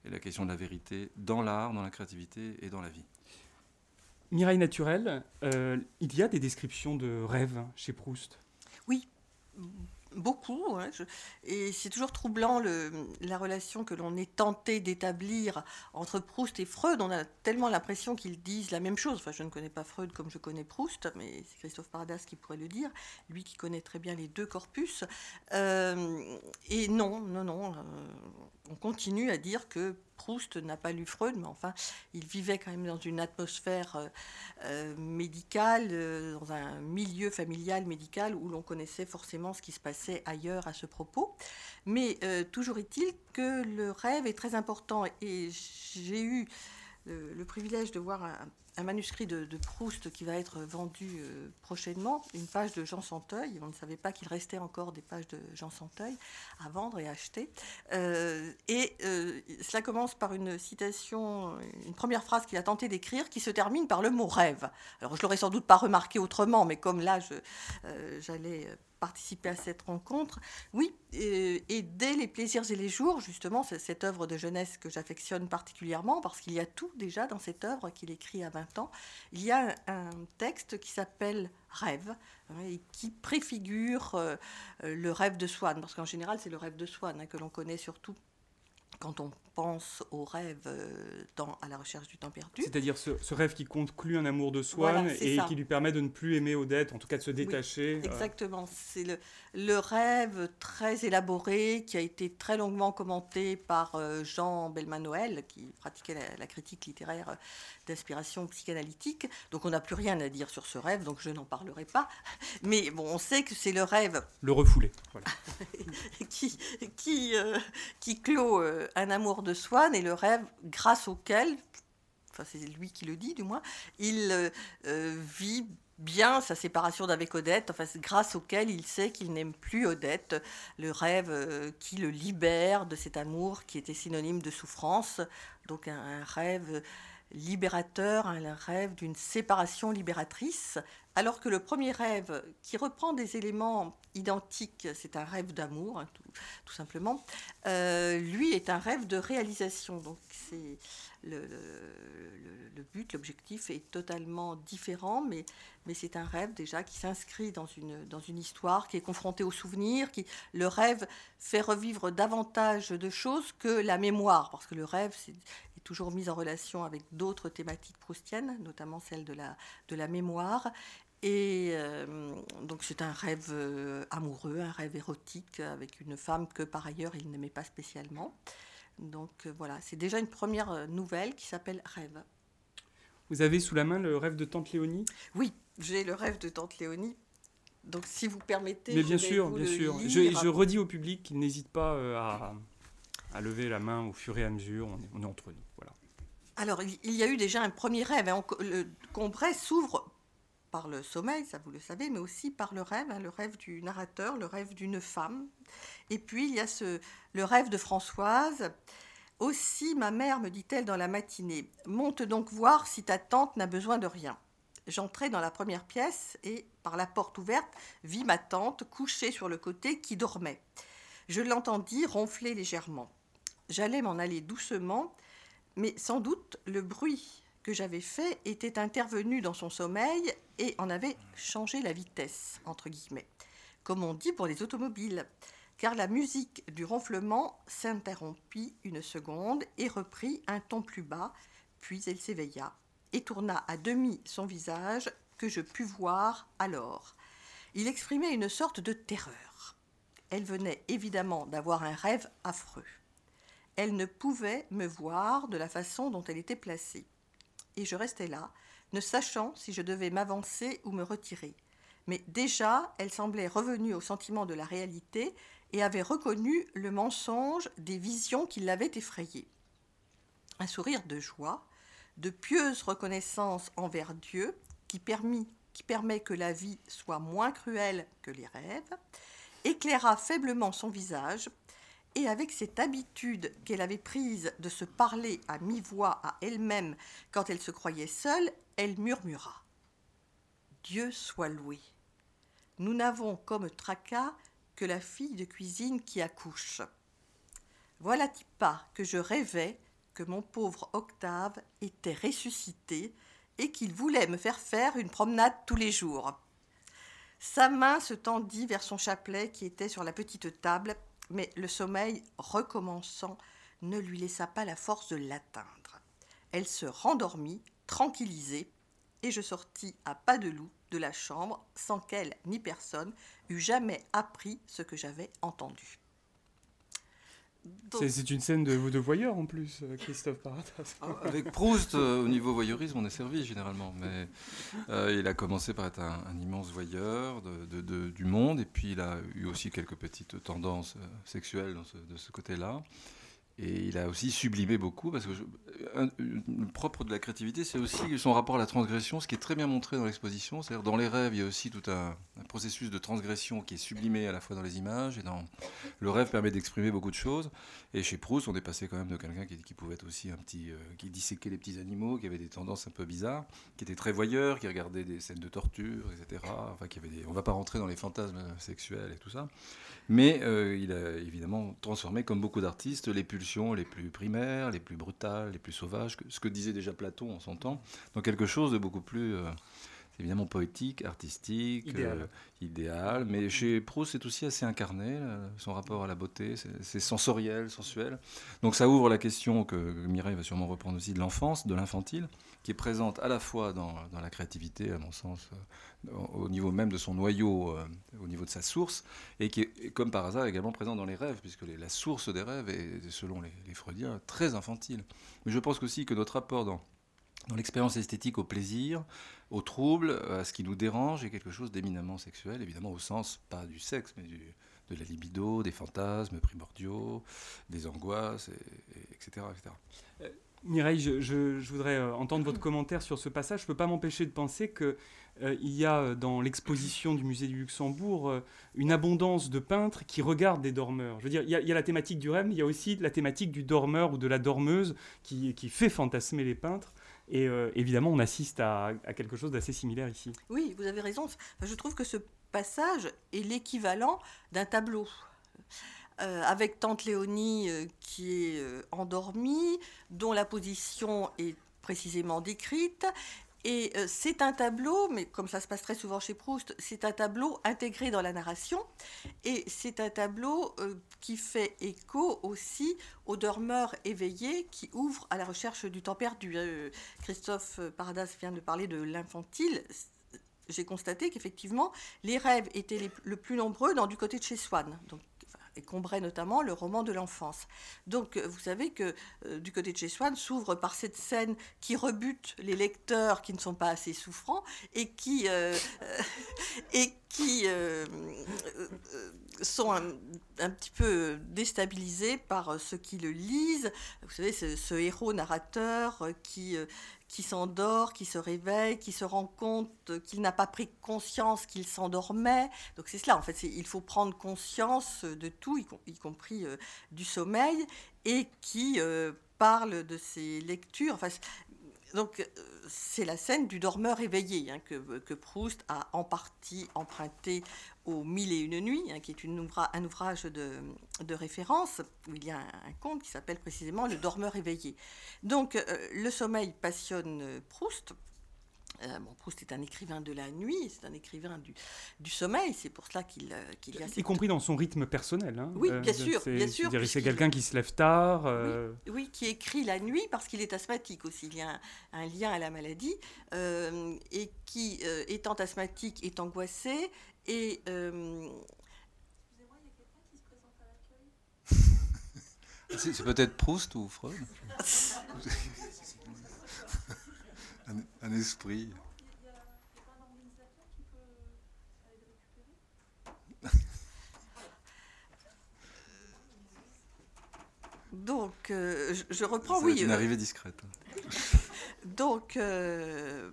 et la question de la vérité dans l'art, dans la créativité et dans la vie. Mireille Naturel, euh, il y a des descriptions de rêves chez Proust? Oui, beaucoup. Et c'est toujours troublant la relation que l'on est tenté d'établir entre Proust et Freud. On a tellement l'impression qu'ils disent la même chose. Enfin, je ne connais pas Freud comme je connais Proust, mais c'est Christophe Paradas qui pourrait le dire, lui qui connaît très bien les deux corpus. Euh, et non, non, non. Euh, on continue à dire que Proust n'a pas lu Freud, mais enfin, il vivait quand même dans une atmosphère euh, euh, médicale, euh, dans un milieu familial médical où l'on connaissait forcément ce qui se passait ailleurs à ce propos. Mais toujours est-il que le rêve est très important et j'ai eu le, privilège de voir un, manuscrit de, Proust qui va être vendu euh, prochainement, une page de Jean Santeuil. On ne savait pas qu'il restait encore des pages de Jean Santeuil à vendre et à acheter. Euh, et cela commence par une citation, une première phrase qu'il a tenté d'écrire qui se termine par le mot rêve. Alors je l'aurais sans doute pas remarqué autrement, mais comme là j'allais participer à cette rencontre. Oui, et, dès les plaisirs et les jours, justement, cette œuvre de jeunesse que j'affectionne particulièrement parce qu'il y a tout déjà dans cette œuvre qu'il écrit à 20 ans. Il y a un, texte qui s'appelle Rêve hein, et qui préfigure euh, le rêve de Swann, parce qu'en général, c'est le rêve de Swann hein, que l'on connaît surtout quand on pense au rêve euh, dans, à la recherche du temps perdu. C'est-à-dire ce, rêve qui conclut un amour de Swann et qui lui permet de ne plus aimer Odette, en tout cas de se détacher. Euh. exactement. C'est le, le, rêve très élaboré qui a été très longuement commenté par euh, Jean Belmanoël, qui pratiquait la, critique littéraire d'inspiration psychanalytique. Donc on n'a plus rien à dire sur ce rêve, donc je n'en parlerai pas. Mais bon, on sait que c'est le rêve. Le refoulé. Voilà. qui, qui, qui clôt un amour de Swann et le rêve grâce auquel, enfin c'est lui qui le dit du moins, il euh, euh, vit bien sa séparation d'avec Odette, enfin, grâce auquel il sait qu'il n'aime plus Odette, le rêve euh, qui le libère de cet amour qui était synonyme de souffrance, donc un rêve libérateur, un rêve d'une séparation libératrice, alors que le premier rêve, qui reprend des éléments identiques, c'est un rêve d'amour, hein, tout, simplement, euh, lui est un rêve de réalisation. Donc c'est le, but, l'objectif est totalement différent, mais, c'est un rêve déjà qui s'inscrit dans une, histoire, qui est confronté au souvenir, qui le rêve fait revivre davantage de choses que la mémoire, parce que le rêve c'est toujours mis en relation avec d'autres thématiques proustiennes, notamment celle de la mémoire. Et euh, donc c'est un rêve euh, amoureux, un rêve érotique avec une femme que par ailleurs il n'aimait pas spécialement. Donc euh, voilà, c'est déjà une première nouvelle qui s'appelle Rêve. Vous avez sous la main le rêve de Tante Léonie? Oui, j'ai le rêve de Tante Léonie. Donc si vous permettez... Mais bien sûr, bien sûr. Je, je, redis au public qu'il n'hésite pas à, à lever la main au fur et à mesure. On est, on est entre nous. Voilà. Alors, il y a eu déjà un premier rêve. Hein. Le Combray s'ouvre par le sommeil, ça vous le savez, mais aussi par le rêve, hein, le rêve du narrateur, le rêve d'une femme. Et puis, il y a ce, le rêve de Françoise. Aussi, ma mère, me dit-elle dans la matinée, monte donc voir si ta tante n'a besoin de rien. J'entrai dans la première pièce et, par la porte ouverte, vis ma tante couchée sur le côté qui dormait. Je l'entendis ronfler légèrement. J'allais m'en aller doucement, mais sans doute le bruit que j'avais fait était intervenu dans son sommeil et en avait changé la vitesse, entre guillemets, comme on dit pour les automobiles, car la musique du ronflement s'interrompit une seconde et reprit un ton plus bas, puis elle s'éveilla et tourna à demi son visage que je pus voir alors. Il exprimait une sorte de terreur. Elle venait évidemment d'avoir un rêve affreux elle ne pouvait me voir de la façon dont elle était placée. Et je restais là, ne sachant si je devais m'avancer ou me retirer. Mais déjà, elle semblait revenue au sentiment de la réalité et avait reconnu le mensonge des visions qui l'avaient effrayée. Un sourire de joie, de pieuse reconnaissance envers Dieu, qui, qui permet que la vie soit moins cruelle que les rêves, éclaira faiblement son visage et avec cette habitude qu'elle avait prise de se parler à mi-voix à elle-même quand elle se croyait seule, elle murmura Dieu soit loué. Nous n'avons comme tracas que la fille de cuisine qui accouche. Voilà-t-il pas que je rêvais que mon pauvre Octave était ressuscité et qu'il voulait me faire faire une promenade tous les jours. Sa main se tendit vers son chapelet qui était sur la petite table mais le sommeil, recommençant, ne lui laissa pas la force de l'atteindre. Elle se rendormit, tranquillisée, et je sortis à pas de loup de la chambre sans qu'elle ni personne eût jamais appris ce que j'avais entendu. Donc- C'est une scène de, de voyeur en plus, euh, Christophe Paradas. Ah, Avec Proust, euh, au niveau voyeurisme, on est servi généralement. Mais euh, il a commencé par être un, un immense voyeur de, de- de- du monde, et puis il a eu aussi quelques petites tendances sexuelles dans ce- de ce côté-là. Et il a aussi sublimé beaucoup, parce que le propre de la créativité, c'est aussi son rapport à la transgression, ce qui est très bien montré dans l'exposition. C'est-à-dire, dans les rêves, il y a aussi tout un, processus de transgression qui est sublimé à la fois dans les images, et dans le rêve permet d'exprimer beaucoup de choses. Et chez Proust, on est passé quand même de quelqu'un qui, pouvait être aussi un petit, euh, qui disséquait les petits animaux, qui avait des tendances un peu bizarres, qui était très voyeur, qui regardait des scènes de torture, etc. Enfin, avait des, on va pas rentrer dans les fantasmes sexuels et tout ça, mais euh, il a évidemment transformé, comme beaucoup d'artistes, les pulsions les plus primaires, les plus brutales, les plus sauvages, ce que disait déjà Platon en son temps, dans quelque chose de beaucoup plus euh, évidemment poétique, artistique, Idéal. euh, idéal. Mais chez Proust, c'est aussi assez incarné, là, son rapport à la beauté, c'est- sensoriel, sensuel. Donc ça ouvre la question que Mireille va sûrement reprendre aussi de l'enfance, de l'infantile, qui est présente à la fois dans, dans la créativité, à mon sens, euh, au au niveau même de son noyau, euh, au niveau de sa source, et qui est, comme par hasard, également présente dans les rêves, puisque les- la source des rêves est, selon les, les Freudiens, très infantile. Mais je pense aussi que notre rapport dans, dans l'expérience esthétique au plaisir, au trouble, à ce qui nous dérange, est quelque chose d'éminemment sexuel, évidemment au sens, pas du sexe, mais du- de la libido, des fantasmes primordiaux, des angoisses, et- et- etc., etc. Mireille, je, voudrais euh, entendre votre commentaire sur ce passage. Je ne peux pas m'empêcher de penser qu'il y a euh, dans l'exposition du musée du Luxembourg euh, une abondance de peintres qui regardent des dormeurs. Je veux dire, il y, a- la thématique du rêve, mais il y a aussi la thématique du dormeur ou de la dormeuse qui fait fantasmer les peintres. Et euh, évidemment, on assiste à, quelque chose d'assez similaire ici. Oui, vous avez raison. Je trouve que ce passage est l'équivalent d'un tableau. Euh, avec Tante Léonie euh, qui est endormie, dont la position est précisément décrite. Et euh, c'est un tableau, mais comme ça se passe très souvent chez Proust, c'est un tableau intégré dans la narration. Et c'est un tableau euh, qui fait écho aussi au dormeur éveillé qui ouvre à la recherche du temps perdu. Euh, Christophe Paradas vient de parler de l'infantile j'ai constaté qu'effectivement, les rêves étaient les- le plus nombreux dans du côté de chez Swann. Et Combray notamment, le roman de l'enfance. Donc, euh, vous savez que euh, du côté de chez Swann s'ouvre par cette scène qui rebute les lecteurs qui ne sont pas assez souffrants et qui, euh, et qui sont un, petit peu déstabilisés par ceux qui le lisent. Vous savez, ce, héros narrateur qui, qui s'endort, qui se réveille, qui se rend compte qu'il n'a pas pris conscience qu'il s'endormait. Donc c'est cela, en fait, il faut prendre conscience de tout, y, com- y compris euh, du sommeil, et qui euh, parle de ses lectures. Enfin, donc euh, c'est la scène du dormeur éveillé hein, que, que Proust a en partie emprunté aux Mille et une nuits, hein, qui est une un ouvrage de, de référence, où il y a un, un conte qui s'appelle précisément Le dormeur éveillé. Donc, euh, le sommeil passionne euh, Proust. Euh, bon, Proust est un écrivain de la nuit, c'est un écrivain du, du sommeil, c'est pour cela qu'il euh, y a Y cette- compris dans son rythme personnel. hein. Oui, bien c'est- sûr, bien sûr, C'est quelqu'un qui se lève tard. euh, Oui, qui écrit la nuit parce qu'il est asthmatique aussi. Il y a un, un lien à la maladie euh, et qui, euh, étant asthmatique, est angoissé et euh, C'est c'est peut-être Proust ou Freud un, un esprit. donc euh, je, je reprends. Ça oui, une euh, arrivée discrète. Donc, euh,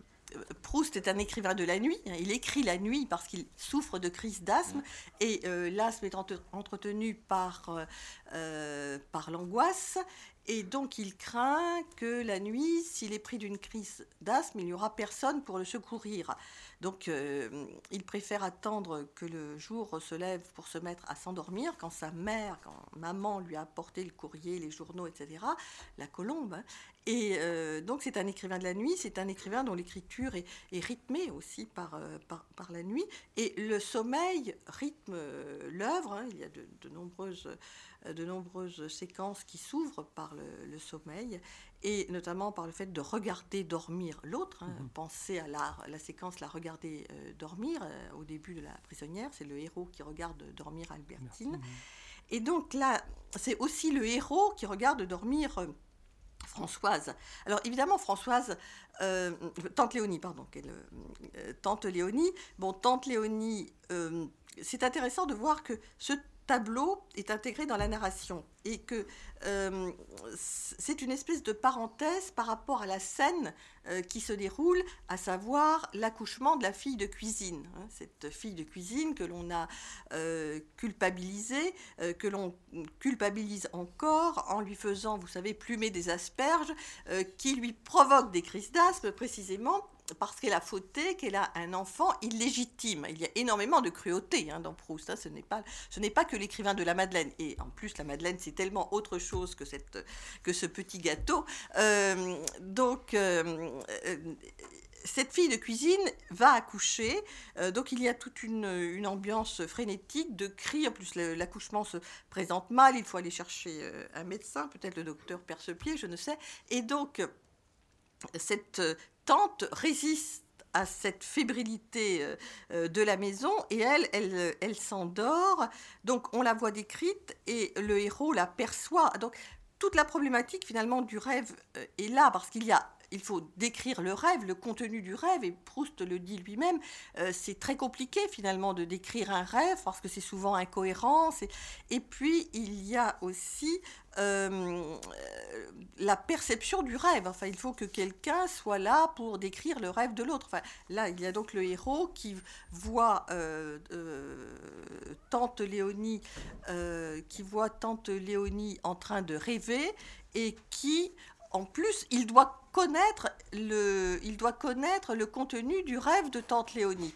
Proust est un écrivain de la nuit. hein. Il écrit la nuit parce qu'il souffre de crise d'asthme. Et euh, l'asthme est entre- entretenu par, euh, euh, par l'angoisse. Et donc, il craint que la nuit, s'il est pris d'une crise d'asthme, il n'y aura personne pour le secourir. Donc, euh, il préfère attendre que le jour se lève pour se mettre à s'endormir quand sa mère, quand maman lui a apporté le courrier, les journaux, etc. La colombe. Et euh, donc c'est un écrivain de la nuit, c'est un écrivain dont l'écriture est, rythmée aussi par, euh, par, par la nuit. Et le sommeil rythme l'œuvre. hein. Il y a de, nombreuses, de nombreuses séquences qui s'ouvrent par le, le sommeil, et notamment par le fait de regarder dormir l'autre. hein. Pensez à la, la séquence La regarder euh, dormir euh, au début de La prisonnière. C'est le héros qui regarde dormir Albertine. Et donc là, c'est aussi le héros qui regarde dormir euh, Françoise. Alors évidemment, Françoise, euh, tante Léonie, pardon, euh, tante Léonie. Bon, tante Léonie, c'est intéressant de voir que ce tableau est intégré dans la narration et que euh, c'est une espèce de parenthèse par rapport à la scène euh, qui se déroule, à savoir l'accouchement de la fille de cuisine. Hein, cette fille de cuisine que l'on a euh, culpabilisée, que l'on culpabilise encore en lui faisant, vous savez, plumer des asperges, qui lui provoque des crises d'asthme précisément parce qu'elle a fauté, qu'elle a un enfant illégitime. Il y a énormément de cruauté hein, dans Proust. Hein. Ce n'est pas, ce n'est pas que l'écrivain de la Madeleine. Et en plus, la Madeleine, c'est tellement autre chose que, cette, que ce petit gâteau. Euh, donc, euh, euh, cette fille de cuisine va accoucher, donc il y a toute une, ambiance frénétique de cris. En plus, l'accouchement se présente mal. Il faut aller chercher un médecin, peut-être le docteur Percepied, je ne sais. Et donc, cette tante résiste à cette fébrilité euh, euh, de la maison et elle, elle, elle s'endort. Donc on la voit décrite et le héros la perçoit. Donc toute la problématique finalement du rêve euh, est là parce qu'il y a il faut décrire le rêve, le contenu du rêve, et Proust le dit lui-même, euh, c'est très compliqué finalement de décrire un rêve parce que c'est souvent incohérent. Et puis il y a aussi euh, la perception du rêve. Enfin, il faut que quelqu'un soit là pour décrire le rêve de l'autre. Enfin, là, il y a donc le héros qui voit euh, tante Léonie, qui voit tante Léonie en train de rêver et qui en plus, il doit connaître le, il doit connaître le contenu du rêve de tante Léonie.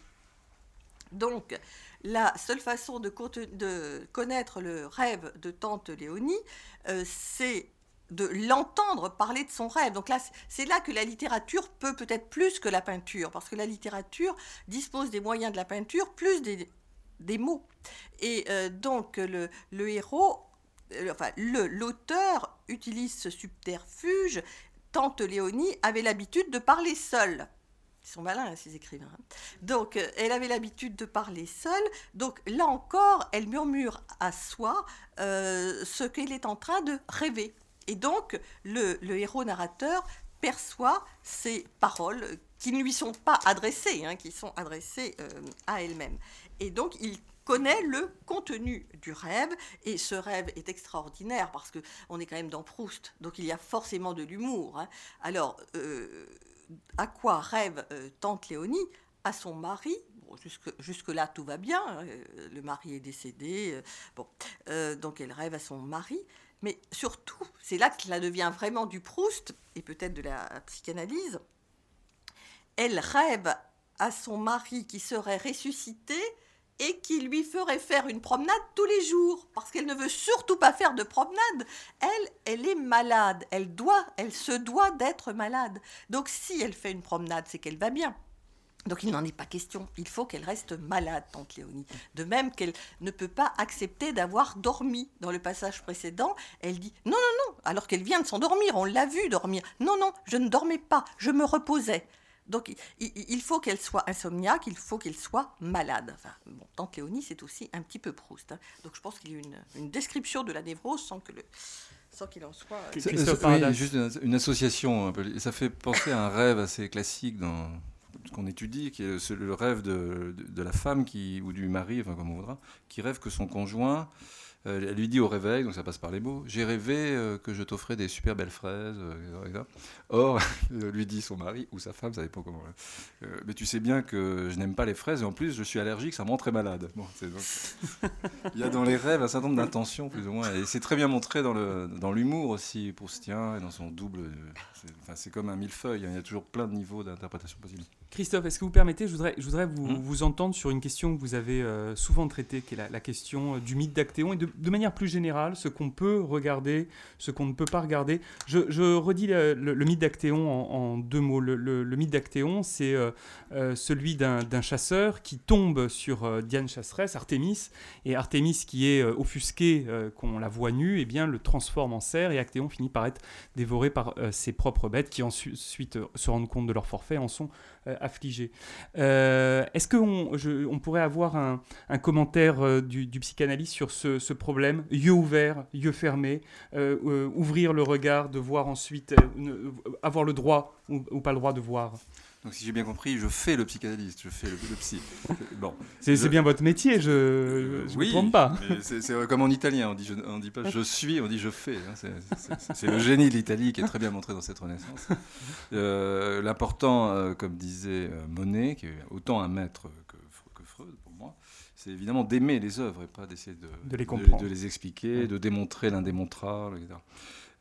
Donc, la seule façon de, de connaître le rêve de tante Léonie, euh, c'est de l'entendre parler de son rêve. Donc là, c'est là que la littérature peut peut-être plus que la peinture, parce que la littérature dispose des moyens de la peinture plus des, des mots. Et euh, donc le, le héros enfin, l'auteur utilise ce subterfuge. Tante Léonie avait l'habitude de parler seule. Ils sont malins, hein, ces écrivains. Hein. Donc, euh, elle avait l'habitude de parler seule. Donc, là encore, elle murmure à soi euh, ce qu'elle est en train de rêver. Et donc, le, héros narrateur perçoit ces paroles qui ne lui sont pas adressées, hein, qui sont adressées à elle-même. Et donc, il connaît le contenu du rêve et ce rêve est extraordinaire parce que on est quand même dans Proust, donc il y a forcément de l'humour. Hein. Alors, euh, à quoi rêve euh, tante Léonie? À son mari. jusque, jusque là tout va bien. Hein. Euh, le mari est décédé. bon, donc elle rêve à son mari. Mais surtout, c'est là que cela devient vraiment du Proust et peut-être de la psychanalyse. Elle rêve à son mari qui serait ressuscité et qui lui ferait faire une promenade tous les jours, parce qu'elle ne veut surtout pas faire de promenade. Elle, elle est malade, elle doit, elle se doit d'être malade. Donc si elle fait une promenade, c'est qu'elle va bien. Donc il n'en est pas question, il faut qu'elle reste malade, tante Léonie. De même qu'elle ne peut pas accepter d'avoir dormi. Dans le passage précédent, elle dit non, non, non, alors qu'elle vient de s'endormir, on l'a vu dormir. Non, non, je ne dormais pas, je me reposais. Donc il, faut qu'elle soit insomniaque, il faut qu'elle soit malade. Enfin, bon, Tante Léonie, c'est aussi un petit peu Proust. Hein. Donc je pense qu'il y a une, une description de la névrose sans que le sans qu'il en soit. Euh, oui, juste une, association. Ça fait penser à un rêve assez classique dans ce qu'on étudie, qui est le rêve de, de, la femme qui, ou du mari, enfin comme on voudra, qui rêve que son conjoint euh, elle lui dit au réveil, donc ça passe par les mots, j'ai rêvé euh, que je t'offrais des super belles fraises. Euh, Or, lui dit son mari ou sa femme, ça dépend comment. mais tu sais bien que je n'aime pas les fraises et en plus je suis allergique, ça me rend très malade. Il y a dans les rêves un certain nombre d'intentions plus ou moins, et c'est très bien montré dans le dans l'humour aussi Proustien et dans son double. C'est comme un millefeuille, hein. il y a toujours plein de niveaux d'interprétation possibles. Christophe, est-ce que vous permettez, je voudrais, je voudrais vous, hmm. vous entendre sur une question que vous avez euh, souvent traitée, qui est la, question euh, du mythe d'Actéon, et de, manière plus générale, ce qu'on peut regarder, ce qu'on ne peut pas regarder. Je, redis le, mythe d'Actéon en, deux mots. Le, mythe d'Actéon, c'est euh, celui d'un chasseur qui tombe sur Diane chasseresse, Artémis, et Artémis, qui est offusquée qu'on la voit nue, eh bien, le transforme en cerf, et Actéon finit par être dévoré par ses propres bêtes, qui ensuite se rendent compte de leur forfait, en sont affligé. Est-ce qu'on on pourrait avoir un, commentaire du, psychanalyste sur ce, problème Yeux ouverts, yeux fermés, ouvrir le regard, de voir ensuite, avoir le droit ou pas le droit de voir? Donc si j'ai bien compris, je fais le psychanalyste, je fais le, psy. Bon, c'est bien votre métier, je ne me trompe pas. C'est comme en italien, on dit, on dit pas je suis, on dit je fais. Hein. c'est le génie de l'Italie qui est très bien montré dans cette Renaissance. Euh, l'important, euh, comme disait euh, Monet, qui est autant un maître que, que Freud pour moi, c'est évidemment d'aimer les œuvres et pas d'essayer de, de, les comprendre, de, les expliquer, de démontrer l'indémontrable, etc.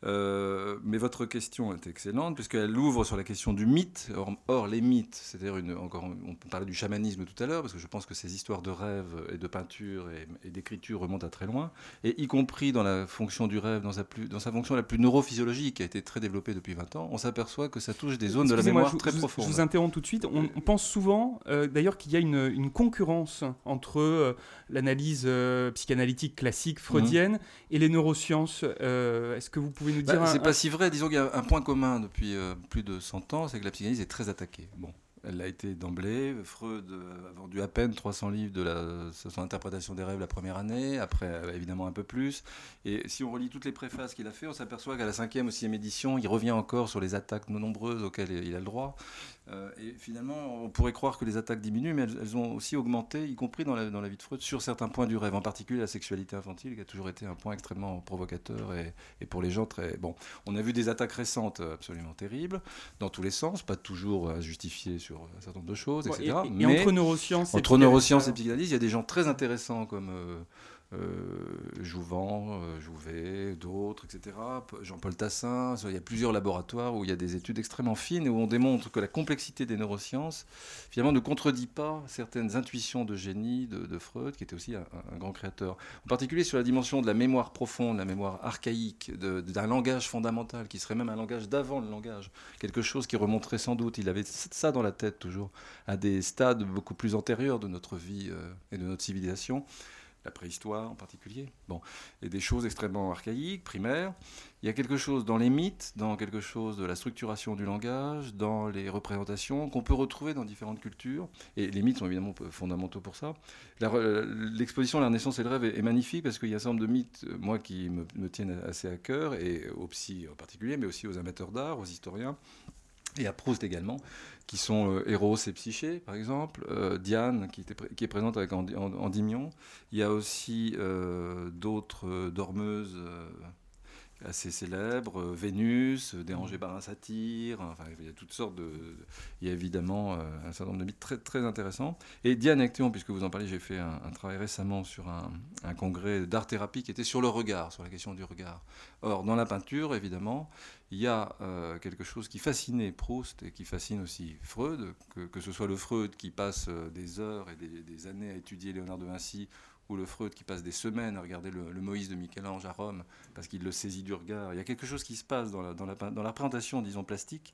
Euh, mais votre question est excellente puisqu'elle ouvre sur la question du mythe. Or, les mythes, c'est-à-dire une, encore, on parlait du chamanisme tout à l'heure parce que je pense que ces histoires de rêve et de peinture et, d'écriture remontent à très loin, et y compris dans la fonction du rêve, dans sa, plus, dans sa fonction la plus neurophysiologique qui a été très développée depuis 20 ans, on s'aperçoit que ça touche des zones de la mémoire très profondes. Je vous interromps tout de suite. On, pense souvent, euh, d'ailleurs, qu'il y a une, une concurrence entre euh, l'analyse psychanalytique classique freudienne mmh. et les neurosciences. Est-ce que vous pouvez bah, c'est pas si vrai. Disons qu'il y a un point commun depuis euh, plus de 100 ans, c'est que la psychanalyse est très attaquée. Bon, elle l'a été d'emblée. Freud euh, a vendu à peine 300 livres de la, son interprétation des rêves la première année, après évidemment un peu plus. Et si on relit toutes les préfaces qu'il a fait, on s'aperçoit qu'à la cinquième ou sixième édition, il revient encore sur les attaques non nombreuses auxquelles il a le droit. Euh, et finalement, on pourrait croire que les attaques diminuent, mais elles, ont aussi augmenté, y compris dans la, dans la, vie de Freud, sur certains points du rêve, en particulier la sexualité infantile, qui a toujours été un point extrêmement provocateur et, et pour les gens très... Bon, on a vu des attaques récentes absolument terribles, dans tous les sens, pas toujours justifiées sur un certain nombre de choses, etc. et, mais entre neurosciences, entre neurosciences et psychanalyse, il y a des gens très intéressants comme euh, euh, Jouvent, euh, Jouvet, d'autres, etc. Jean-Paul Tassin. Il y a plusieurs laboratoires où il y a des études extrêmement fines et où on démontre que la complexité des neurosciences, finalement, ne contredit pas certaines intuitions de génie de, Freud, qui était aussi un, grand créateur. En particulier sur la dimension de la mémoire profonde, la mémoire archaïque, d'un langage fondamental, qui serait même un langage d'avant le langage. Quelque chose qui remonterait sans doute, il avait ça dans la tête toujours, à des stades beaucoup plus antérieurs de notre vie euh, et de notre civilisation la préhistoire en particulier, bon, et des choses extrêmement archaïques, primaires. Il y a quelque chose dans les mythes, dans quelque chose de la structuration du langage, dans les représentations qu'on peut retrouver dans différentes cultures, et les mythes sont évidemment fondamentaux pour ça. L'exposition La Renaissance et le rêve est, magnifique parce qu'il y a un certain nombre de mythes, moi, qui me, me tiennent assez à cœur, et aux psy en particulier, mais aussi aux amateurs d'art, aux historiens, et à Proust également, qui sont euh, Eros et Psyché, par exemple, euh, Diane, qui, est présente avec Endymion. Il y a aussi euh, d'autres dormeuses assez célèbres, Vénus, Dérangé par un satyre, enfin, il y a toutes sortes de... Il y a évidemment un certain nombre de mythes très, très intéressants. Et Diane Actéon, puisque vous en parlez, j'ai fait un, travail récemment sur un, un congrès d'art-thérapie qui était sur le regard, sur la question du regard. Or, dans la peinture, évidemment, il y a euh, quelque chose qui fascinait Proust et qui fascine aussi Freud, que, ce soit le Freud qui passe euh, des heures et des, années à étudier Léonard de Vinci, ou le Freud qui passe des semaines à regarder le, Moïse de Michel-Ange à Rome, parce qu'il le saisit du regard. Il y a quelque chose qui se passe dans la, dans la, dans la représentation, disons, plastique,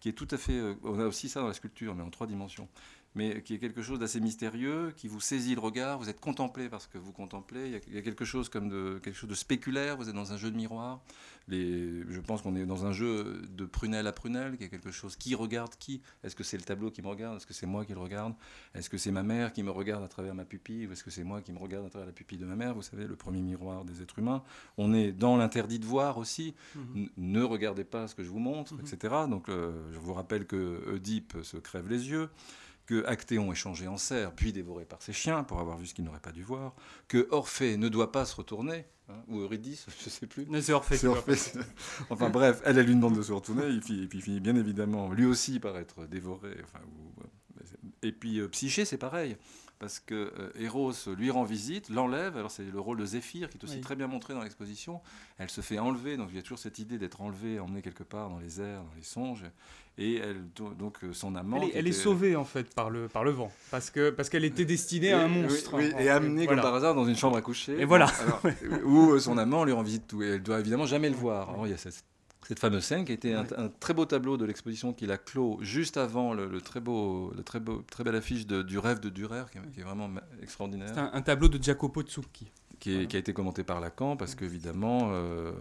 qui est tout à fait... Euh, on a aussi ça dans la sculpture, mais en trois dimensions mais qui est quelque chose d'assez mystérieux, qui vous saisit le regard, vous êtes contemplé parce que vous contemplez, il y a, quelque chose comme de, quelque chose de spéculaire, vous êtes dans un jeu de miroir, les, je pense qu'on est dans un jeu de prunelle à prunelle, qui est quelque chose, qui regarde qui? Est-ce que c'est le tableau qui me regarde? Est-ce que c'est moi qui le regarde? Est-ce que c'est ma mère qui me regarde à travers ma pupille? Ou est-ce que c'est moi qui me regarde à travers la pupille de ma mère? Vous savez, le premier miroir des êtres humains. On est dans l'interdit de voir aussi, mhm. ne regardez pas ce que je vous montre, mhm. etc. Donc euh, je vous rappelle que Oedipe se crève les yeux que Actéon est changé en cerf, puis dévoré par ses chiens pour avoir vu ce qu'il n'aurait pas dû voir, que Orphée ne doit pas se retourner, hein, ou Eurydice, je ne sais plus. c'est Orphée. enfin bref, elle, a lui demande de se retourner, et puis, et puis finit bien évidemment lui aussi par être dévoré. Enfin, et puis euh, Psyché, c'est pareil parce que euh, Eros lui rend visite, l'enlève. Alors c'est le rôle de Zéphyr qui est aussi très bien montré dans l'exposition. Elle se fait enlever, donc il y a toujours cette idée d'être enlevée, emmenée quelque part dans les airs, dans les songes. Et elle, donc euh, son amant. Elle, est, sauvée en fait par le, par le vent, parce que parce qu'elle était destinée à un monstre. et amenée comme par hasard dans une chambre à coucher. Et voilà. où euh, son amant lui rend visite tout. Et elle doit évidemment jamais le voir. Alors, il y a cette cette fameuse scène qui a été un, très beau tableau de l'exposition qu'il a clos juste avant le, très beau, le très beau, très belle affiche de, du rêve de Durer, qui, est vraiment extraordinaire. C'est un, tableau de Jacopo Zucchi. Qui, qui, a été commenté par Lacan, parce qu'évidemment, euh,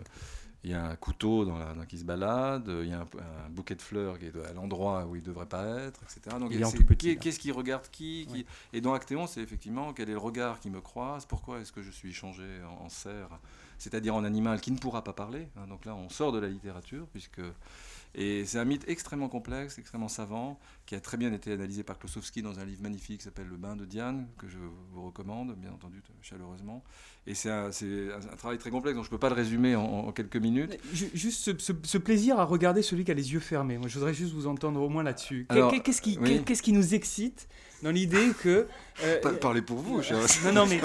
Il y a un couteau dans la, dans- qui se balade, il y a un, un bouquet de fleurs qui est à l'endroit où il ne devrait pas être, etc. Donc, Il est en c'est- tout petit, qui- là. Qu'est-ce qui regarde qui, qui- Ouais. Et dans Actéon, c'est effectivement quel est le regard qui me croise, pourquoi est-ce que je suis changé en, en cerf, c'est-à-dire en animal qui ne pourra pas parler. hein. donc là, on sort de la littérature, puisque. Et c'est un mythe extrêmement complexe, extrêmement savant, qui a très bien été analysé par Klosowski dans un livre magnifique qui s'appelle Le bain de Diane, que je vous recommande, bien entendu, chaleureusement. Et c'est un, travail très complexe, donc je ne peux pas le résumer en, en quelques minutes. Ju- Juste ce, ce- ce plaisir à regarder celui qui a les yeux fermés. Moi, je voudrais juste vous entendre au moins là-dessus. Qu'est-ce qui, oui. qu'est-ce qui nous excite dans l'idée que. euh, Pa- Parlez pour vous, cher. non, non, mais.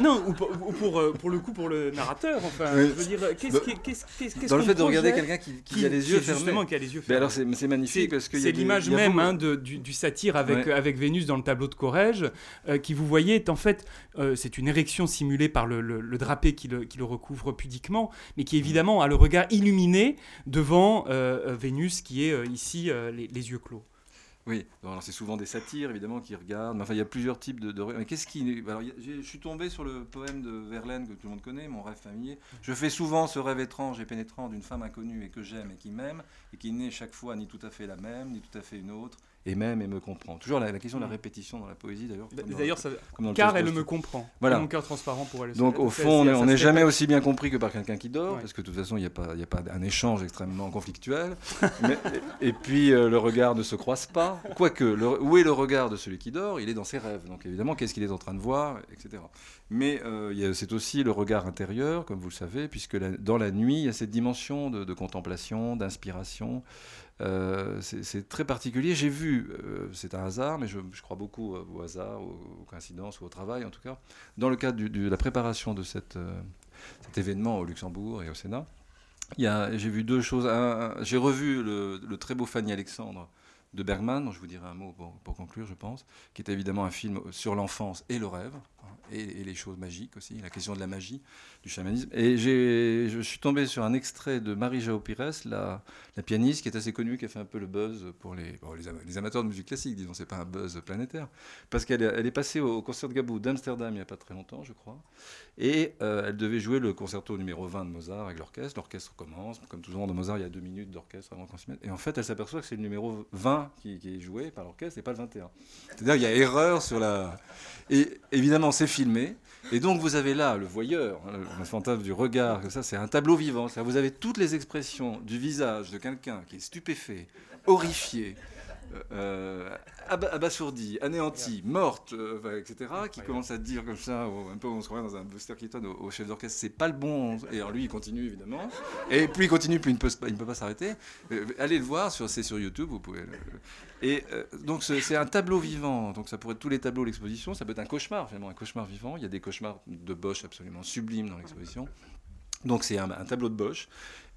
Non, ou pour, ou pour, euh, pour le coup, pour le narrateur. Enfin, Oui. je veux dire, qu'est-ce Bah, qu'est-ce- qu'est-ce Dans le fait de regarder quelqu'un qui, qui qui- a les yeux Justement, fermés. qui a les yeux Mais fermés. alors c'est c'est magnifique C'est parce a c'est l'image même hein, de- du, du satire avec, Ouais. avec Vénus dans le tableau de Corrège, euh, qui vous voyez est en fait, euh, c'est une érection simulée par le, le- le drapé qui le, qui le recouvre pudiquement, mais qui évidemment a le regard illuminé devant euh, Vénus qui est ici les, les yeux clos. Oui, alors c'est souvent des satires évidemment qui regardent. Enfin, il y a plusieurs types de. de... Mais qu'est-ce qui. Alors, je suis tombé sur le poème de Verlaine que tout le monde connaît, Mon rêve familier. Je fais souvent ce rêve étrange et pénétrant d'une femme inconnue et que j'aime et qui m'aime et qui n'est chaque fois ni tout à fait la même, ni tout à fait une autre, et m'aime et me comprend. Toujours la, la question de la Mm. répétition dans la poésie d'ailleurs. car elle me comprend. Voilà. Mon cœur transparent pour elle. Donc au fond, on n'est jamais aussi bien compris que par quelqu'un qui dort, Ouais. parce que de toute façon, il n'y a, pas- y a pas un échange extrêmement conflictuel. Mais- et, puis, euh, le regard ne se croise pas. Quoique, le- où est le regard de celui qui dort? Il est dans ses rêves. Donc évidemment, qu'est-ce qu'il est en train de voir, etc. Mais euh, c'est aussi le regard intérieur, comme vous le savez, puisque la- dans la nuit, il y a cette dimension de, de contemplation, d'inspiration. Euh, c'est très particulier. J'ai vu, euh, c'est un hasard, mais je, crois beaucoup au hasard, aux, coïncidences ou au travail en tout cas, dans le cadre de la préparation de euh, cet événement au Luxembourg et au Sénat. J'ai vu deux choses. J'ai revu le, le très beau Fanny Alexandre de Bergman, dont je vous dirai un mot pour, conclure, je pense, qui est évidemment un film sur l'enfance et le rêve, hein, et, les choses magiques aussi, la question de la magie, du chamanisme. Et je suis tombé sur un extrait de Marie-Jao Pires, la, pianiste qui est assez connue, qui a fait un peu le buzz pour les, amateurs de musique classique, disons, c'est pas un buzz planétaire, parce qu'elle est, passée au, concert de Gabou d'Amsterdam il n'y a pas très longtemps, je crois, et euh, elle devait jouer le concerto numéro 20 de Mozart avec l'orchestre. L'orchestre commence, comme monde de Mozart, il y a deux minutes d'orchestre avant qu'on s'y mette. Et en fait, elle s'aperçoit que c'est le numéro 20 qui, est joué par l'orchestre et pas le 21. C'est-à-dire qu'il y a erreur sur la. Et évidemment, c'est filmé. Et donc, vous avez là le voyeur, hein, le, fantasme du regard, que ça, c'est un tableau vivant. Vous avez toutes les expressions du visage de quelqu'un qui est stupéfait, horrifié, euh, aba- abasourdie, anéantie, morte, euh, etc., qui commence à dire comme ça, un peu, on se croirait dans un Buster Keaton au, au chef d'orchestre, c'est pas le bon. Et alors lui, il continue évidemment. Et plus il continue, plus il ne peut, il ne peut pas s'arrêter. Euh, allez le voir, sur- c'est sur YouTube, vous pouvez. le- Et euh, donc c'est c'est un tableau vivant. Donc ça pourrait être tous les tableaux de l'exposition. Ça peut être un cauchemar, finalement, un cauchemar vivant. Il y a des cauchemars de Bosch absolument sublimes dans l'exposition. Donc c'est un, un tableau de Bosch.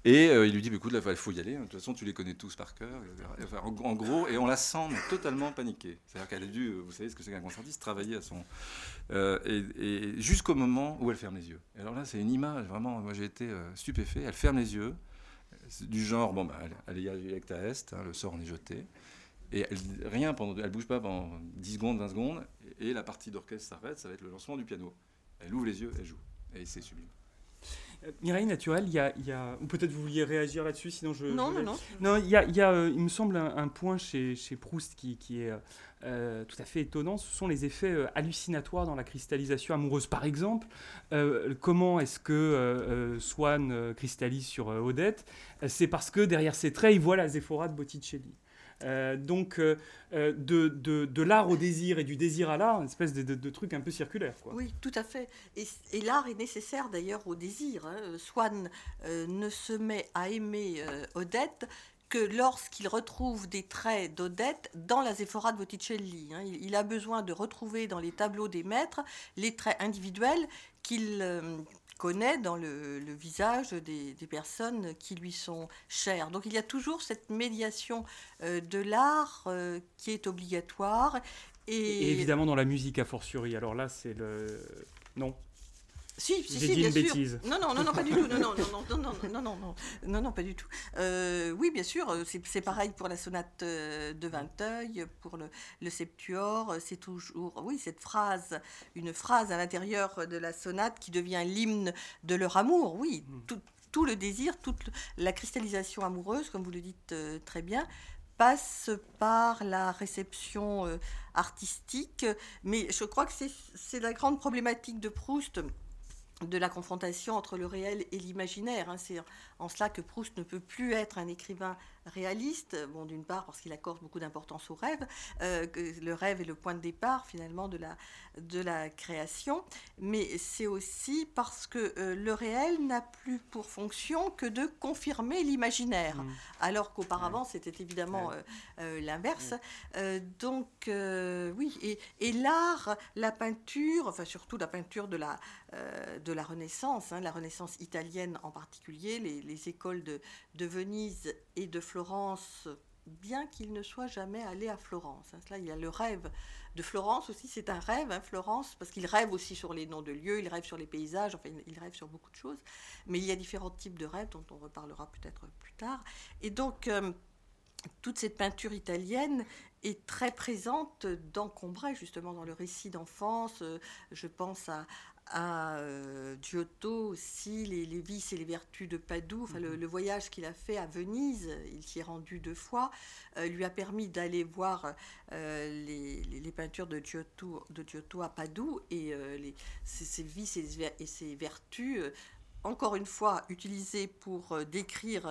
Et euh, il lui dit, bah, écoute, là, il faut y aller. De toute façon, tu les connais tous par cœur. Enfin, en, gros, et on la sent totalement paniquée. C'est-à-dire qu'elle a dû, euh, vous savez ce que c'est qu'un concertiste, travailler à son... euh, et jusqu'au moment où elle ferme les yeux. Alors là, c'est une image, vraiment, moi j'ai été euh, stupéfait. Elle ferme les yeux. Du genre, bon, bah, allez, direct à Est, hein, le sort en est jeté. Et elle, rien pendant, elle bouge pas pendant 10 secondes, 20 secondes, et la partie d'orchestre s'arrête, ça va être le lancement du piano. Elle ouvre les yeux, elle joue. Et c'est sublime. Mireille Naturel, il y a, il y a- ou peut-être vous vouliez réagir là-dessus, sinon je. Non, je- non, non. Non, il y a, il y a, euh, il me semble, un, un point chez, chez Proust qui, qui est euh, euh, tout à fait étonnant. Ce sont les effets euh, hallucinatoires dans la cristallisation amoureuse. Par exemple, comment est-ce que Swann cristallise sur Odette? C'est parce que derrière ses traits, il voit la Zephora de Botticelli. Euh, donc, euh, euh, de, l'art au désir et du désir à l'art, une espèce de, truc un peu circulaire. Quoi. Oui, tout à fait. Et, l'art est nécessaire d'ailleurs au désir. hein. Swann ne se met à aimer Odette que lorsqu'il retrouve des traits d'Odette dans la Zephora de Botticelli. hein. Il, a besoin de retrouver dans les tableaux des maîtres les traits individuels qu'il connaît dans le, visage des, personnes qui lui sont chères. Donc il y a toujours cette médiation euh, de l'art euh, qui est obligatoire. Et évidemment dans la musique a fortiori. Alors là, c'est le. Non. Si, si, si, dit bien une sûr. bêtise. Non, non, non, non, pas du tout. Non, non, non, non, non, non, non, non, non, non, pas du tout. Euh, oui, bien sûr, c'est pareil pour la sonate euh, de Vinteuil, pour le, le septuor. euh, C'est toujours, oui, cette phrase, une phrase à l'intérieur de la sonate qui devient l'hymne de leur amour. Oui, Hmm. tout- tout le désir, toute la cristallisation amoureuse, comme vous le dites très bien, passe par la réception artistique. Mais je crois que c'est la grande problématique de Proust de la confrontation entre le réel et l'imaginaire. Hein. C'est en cela que Proust ne peut plus être un écrivain réaliste, bon, d'une part parce qu'il accorde beaucoup d'importance au rêve, euh, le rêve est le point de départ finalement de la, de la création, mais c'est aussi parce que euh, le réel n'a plus pour fonction que de confirmer l'imaginaire, mmh. alors qu'auparavant c'était évidemment euh, l'inverse. donc oui, et, et l'art, la peinture, enfin surtout la peinture de la, de la Renaissance, hein, la Renaissance italienne en particulier, les, les écoles de, de Venise et de Florence, bien qu'il ne soit jamais allé à Florence. Hein. Là, il y a le rêve de Florence aussi, c'est un rêve, hein, Florence, parce qu'il rêve aussi sur les noms de lieux, il rêve sur les paysages, enfin, il rêve sur beaucoup de choses. Mais il y a différents types de rêves dont on reparlera peut-être plus tard. Et donc, euh, toute cette peinture italienne est très présente dans Combray, justement, dans le récit d'enfance. Euh, je pense à, à euh, Giotto aussi, les, vices et les vertus de Padoue. Enfin, le, mhm. voyage qu'il a fait à Venise, il s'y est rendu deux fois, euh, lui a permis d'aller voir euh, les, peintures de Giotto, de Giotto à Padoue et ses, vices et, ses vertus encore une fois utilisées pour décrire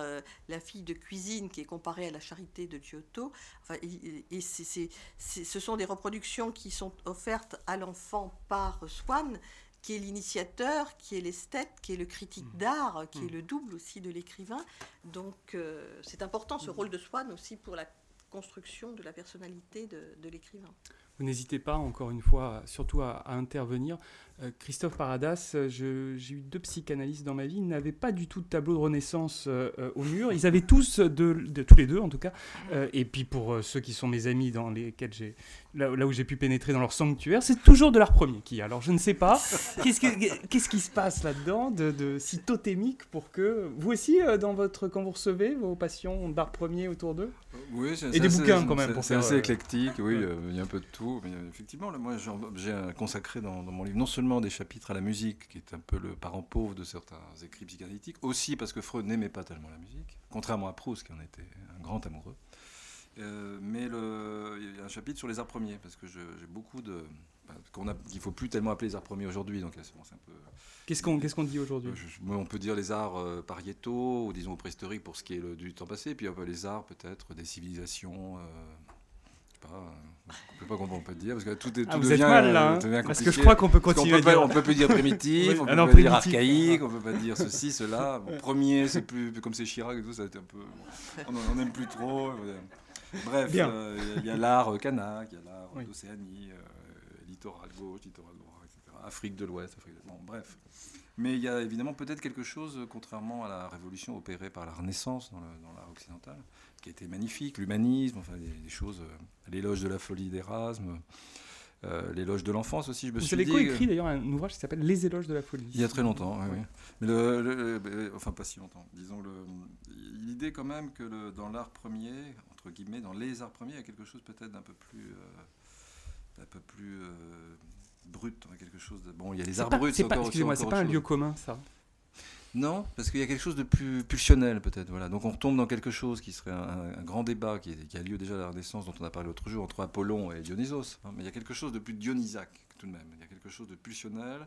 la fille de cuisine qui est comparée à la charité de Giotto. Enfin, et, ce sont des reproductions qui sont offertes à l'enfant par Swann, qui est l'initiateur, qui est l'esthète, qui est le critique mmh. d'art, qui est mmh. le double aussi de l'écrivain. Donc euh, c'est important ce mmh. rôle de Swann aussi pour la construction de la personnalité de l'écrivain. Vous n'hésitez pas, encore une fois, surtout à, intervenir. Euh, Christophe Paradas, euh, j'ai eu deux psychanalystes dans ma vie, ils n'avaient pas du tout de tableau de renaissance euh, au mur. Ils avaient tous, de, tous les deux en tout cas, et puis pour ceux qui sont mes amis dans lesquels j'ai, là, où j'ai pu pénétrer dans leur sanctuaire, c'est toujours de l'art premier qui. Alors je ne sais pas, qu'est-ce, qui se passe là-dedans de, si totémique pour que vous aussi, dans votre, quand vous recevez vos passions d'art premier autour d'eux? Oui, et des bouquins quand même. C'est, assez éclectique, oui, il y a un peu de tout. Mais effectivement, là, moi, j'ai consacré dans, mon livre non seulement des chapitres à la musique, qui est un peu le parent pauvre de certains écrits psychanalytiques, aussi parce que Freud n'aimait pas tellement la musique, contrairement à Proust, qui en était un grand amoureux. Euh, mais le, il y a un chapitre sur les arts premiers, parce que j'ai beaucoup de. Bah, qu'on a, qu'il ne faut plus tellement appeler les arts premiers aujourd'hui, donc c'est un peu. Qu'est-ce qu'on, qu'est-ce qu'on dit aujourd'hui? On peut dire les arts euh, pariétaux, ou disons préhistoriques pour ce qui est le, du temps passé, puis un peu les arts peut-être des civilisations. On peut pas comprendre, on peut dire, parce que tout, est, ah, tout devient, mal, là, hein. Parce que je crois qu'on peut continuer. On peut, on peut plus dire primitif, on peut pas dire archaïque, on peut pas dire ceci, cela. premier, c'est plus, comme c'est Chirac et tout, ça a été un peu. On n'aime plus trop. Bref, euh, il y a l'art euh, kanak, il y a l'art d'Océanie, euh, littoral gauche, littoral droit, etc. Afrique de l'Ouest, Afrique de... Bon, bref. Mais il y a évidemment peut-être quelque chose, contrairement à la révolution opérée par la Renaissance dans l'art occidental, qui était magnifique, l'humanisme, enfin des, choses, euh, l'éloge de la folie d'Erasme, euh, l'éloge de l'enfance aussi. Je me Vous suis avez coécrit d'ailleurs un ouvrage qui s'appelle Les éloges de la folie. Il y a très longtemps, oui. Mais le, enfin pas si longtemps. Disons l'idée quand même que dans l'art premier, entre guillemets, dans les arts premiers, il y a quelque chose peut-être d'un peu plus, euh, un peu plus brut, quelque chose de bon. Il y a les arts bruts. C'est pas, excusez-moi, c'est pas un lieu commun ça. Non, parce qu'il y a quelque chose de plus pulsionnel peut-être. Voilà. Donc on retombe dans quelque chose qui serait un, grand débat qui, a lieu déjà à la Renaissance, dont on a parlé l'autre jour, entre Apollon et Dionysos. Hein. Mais il y a quelque chose de plus dionysaque tout de même. Il y a quelque chose de pulsionnel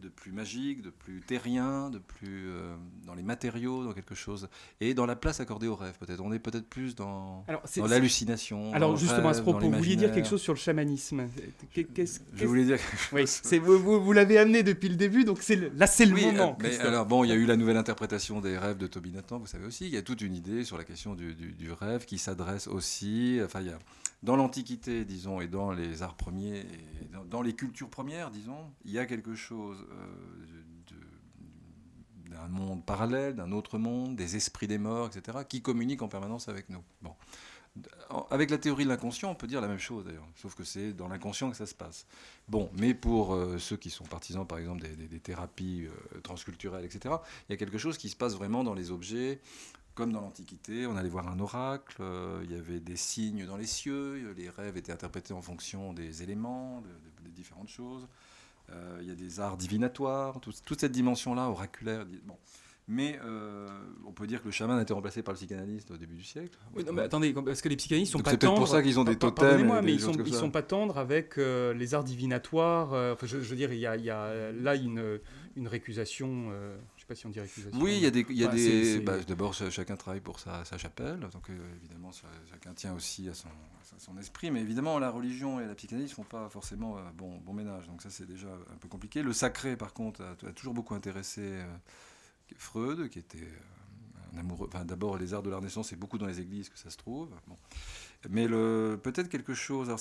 de plus magique, de plus terrien, de plus euh, dans les matériaux, dans quelque chose, et dans la place accordée au rêve peut-être. On est peut-être plus dans, dans l'hallucination. Alors justement à ce propos, vous vouliez dire quelque chose sur le chamanisme. je voulais dire. Oui, vous, vous, l'avez amené depuis le début, donc là c'est le moment. Euh, mais alors bon, il y a eu la nouvelle interprétation des rêves de Toby Nathan, vous savez aussi. Il y a toute une idée sur la question du, du rêve qui s'adresse aussi. Enfin, il y a dans l'Antiquité, disons, et dans les arts premiers, dans, les cultures premières, disons, il y a quelque chose euh, d'un monde parallèle, d'un autre monde, des esprits des morts, etc., qui communiquent en permanence avec nous. Bon. Avec la théorie de l'inconscient, on peut dire la même chose d'ailleurs, sauf que c'est dans l'inconscient que ça se passe. Bon, mais pour euh, ceux qui sont partisans, par exemple, des, thérapies euh, transculturelles, etc., il y a quelque chose qui se passe vraiment dans les objets, comme dans l'Antiquité, on allait voir un oracle, euh, il y avait des signes dans les cieux, les rêves étaient interprétés en fonction des éléments, de, différentes choses. Euh, il y a des arts divinatoires, toute cette dimension-là, oraculaire. Bon. Mais euh, on peut dire que le chaman a été remplacé par le psychanalyste au début du siècle. Oui, non, mais attendez, parce que les psychanalystes sont Donc pas c'est peut-être tendres. pour ça qu'ils ont des totems des mais ils sont, ils sont pas tendres avec euh, les arts divinatoires. euh, enfin, je, je veux dire, il y a, il y a là une, une récusation. Je sais pas si on dit récusation. Oui, il y a des. il Y a Bah, des bah, D'abord, ch- chacun travaille pour sa, sa chapelle, donc euh, évidemment, ça- chacun tient aussi à son, à son esprit, mais évidemment, la religion et la psychanalyse ne font pas forcément euh, bon, bon ménage, donc ça, c'est déjà un peu compliqué. Le sacré, par contre, a, a toujours beaucoup intéressé euh, Freud, qui était euh, un amoureux. Enfin, d'abord, les arts de la Renaissance, c'est beaucoup dans les églises que ça se trouve. Bon. Mais peut-être quelque chose, alors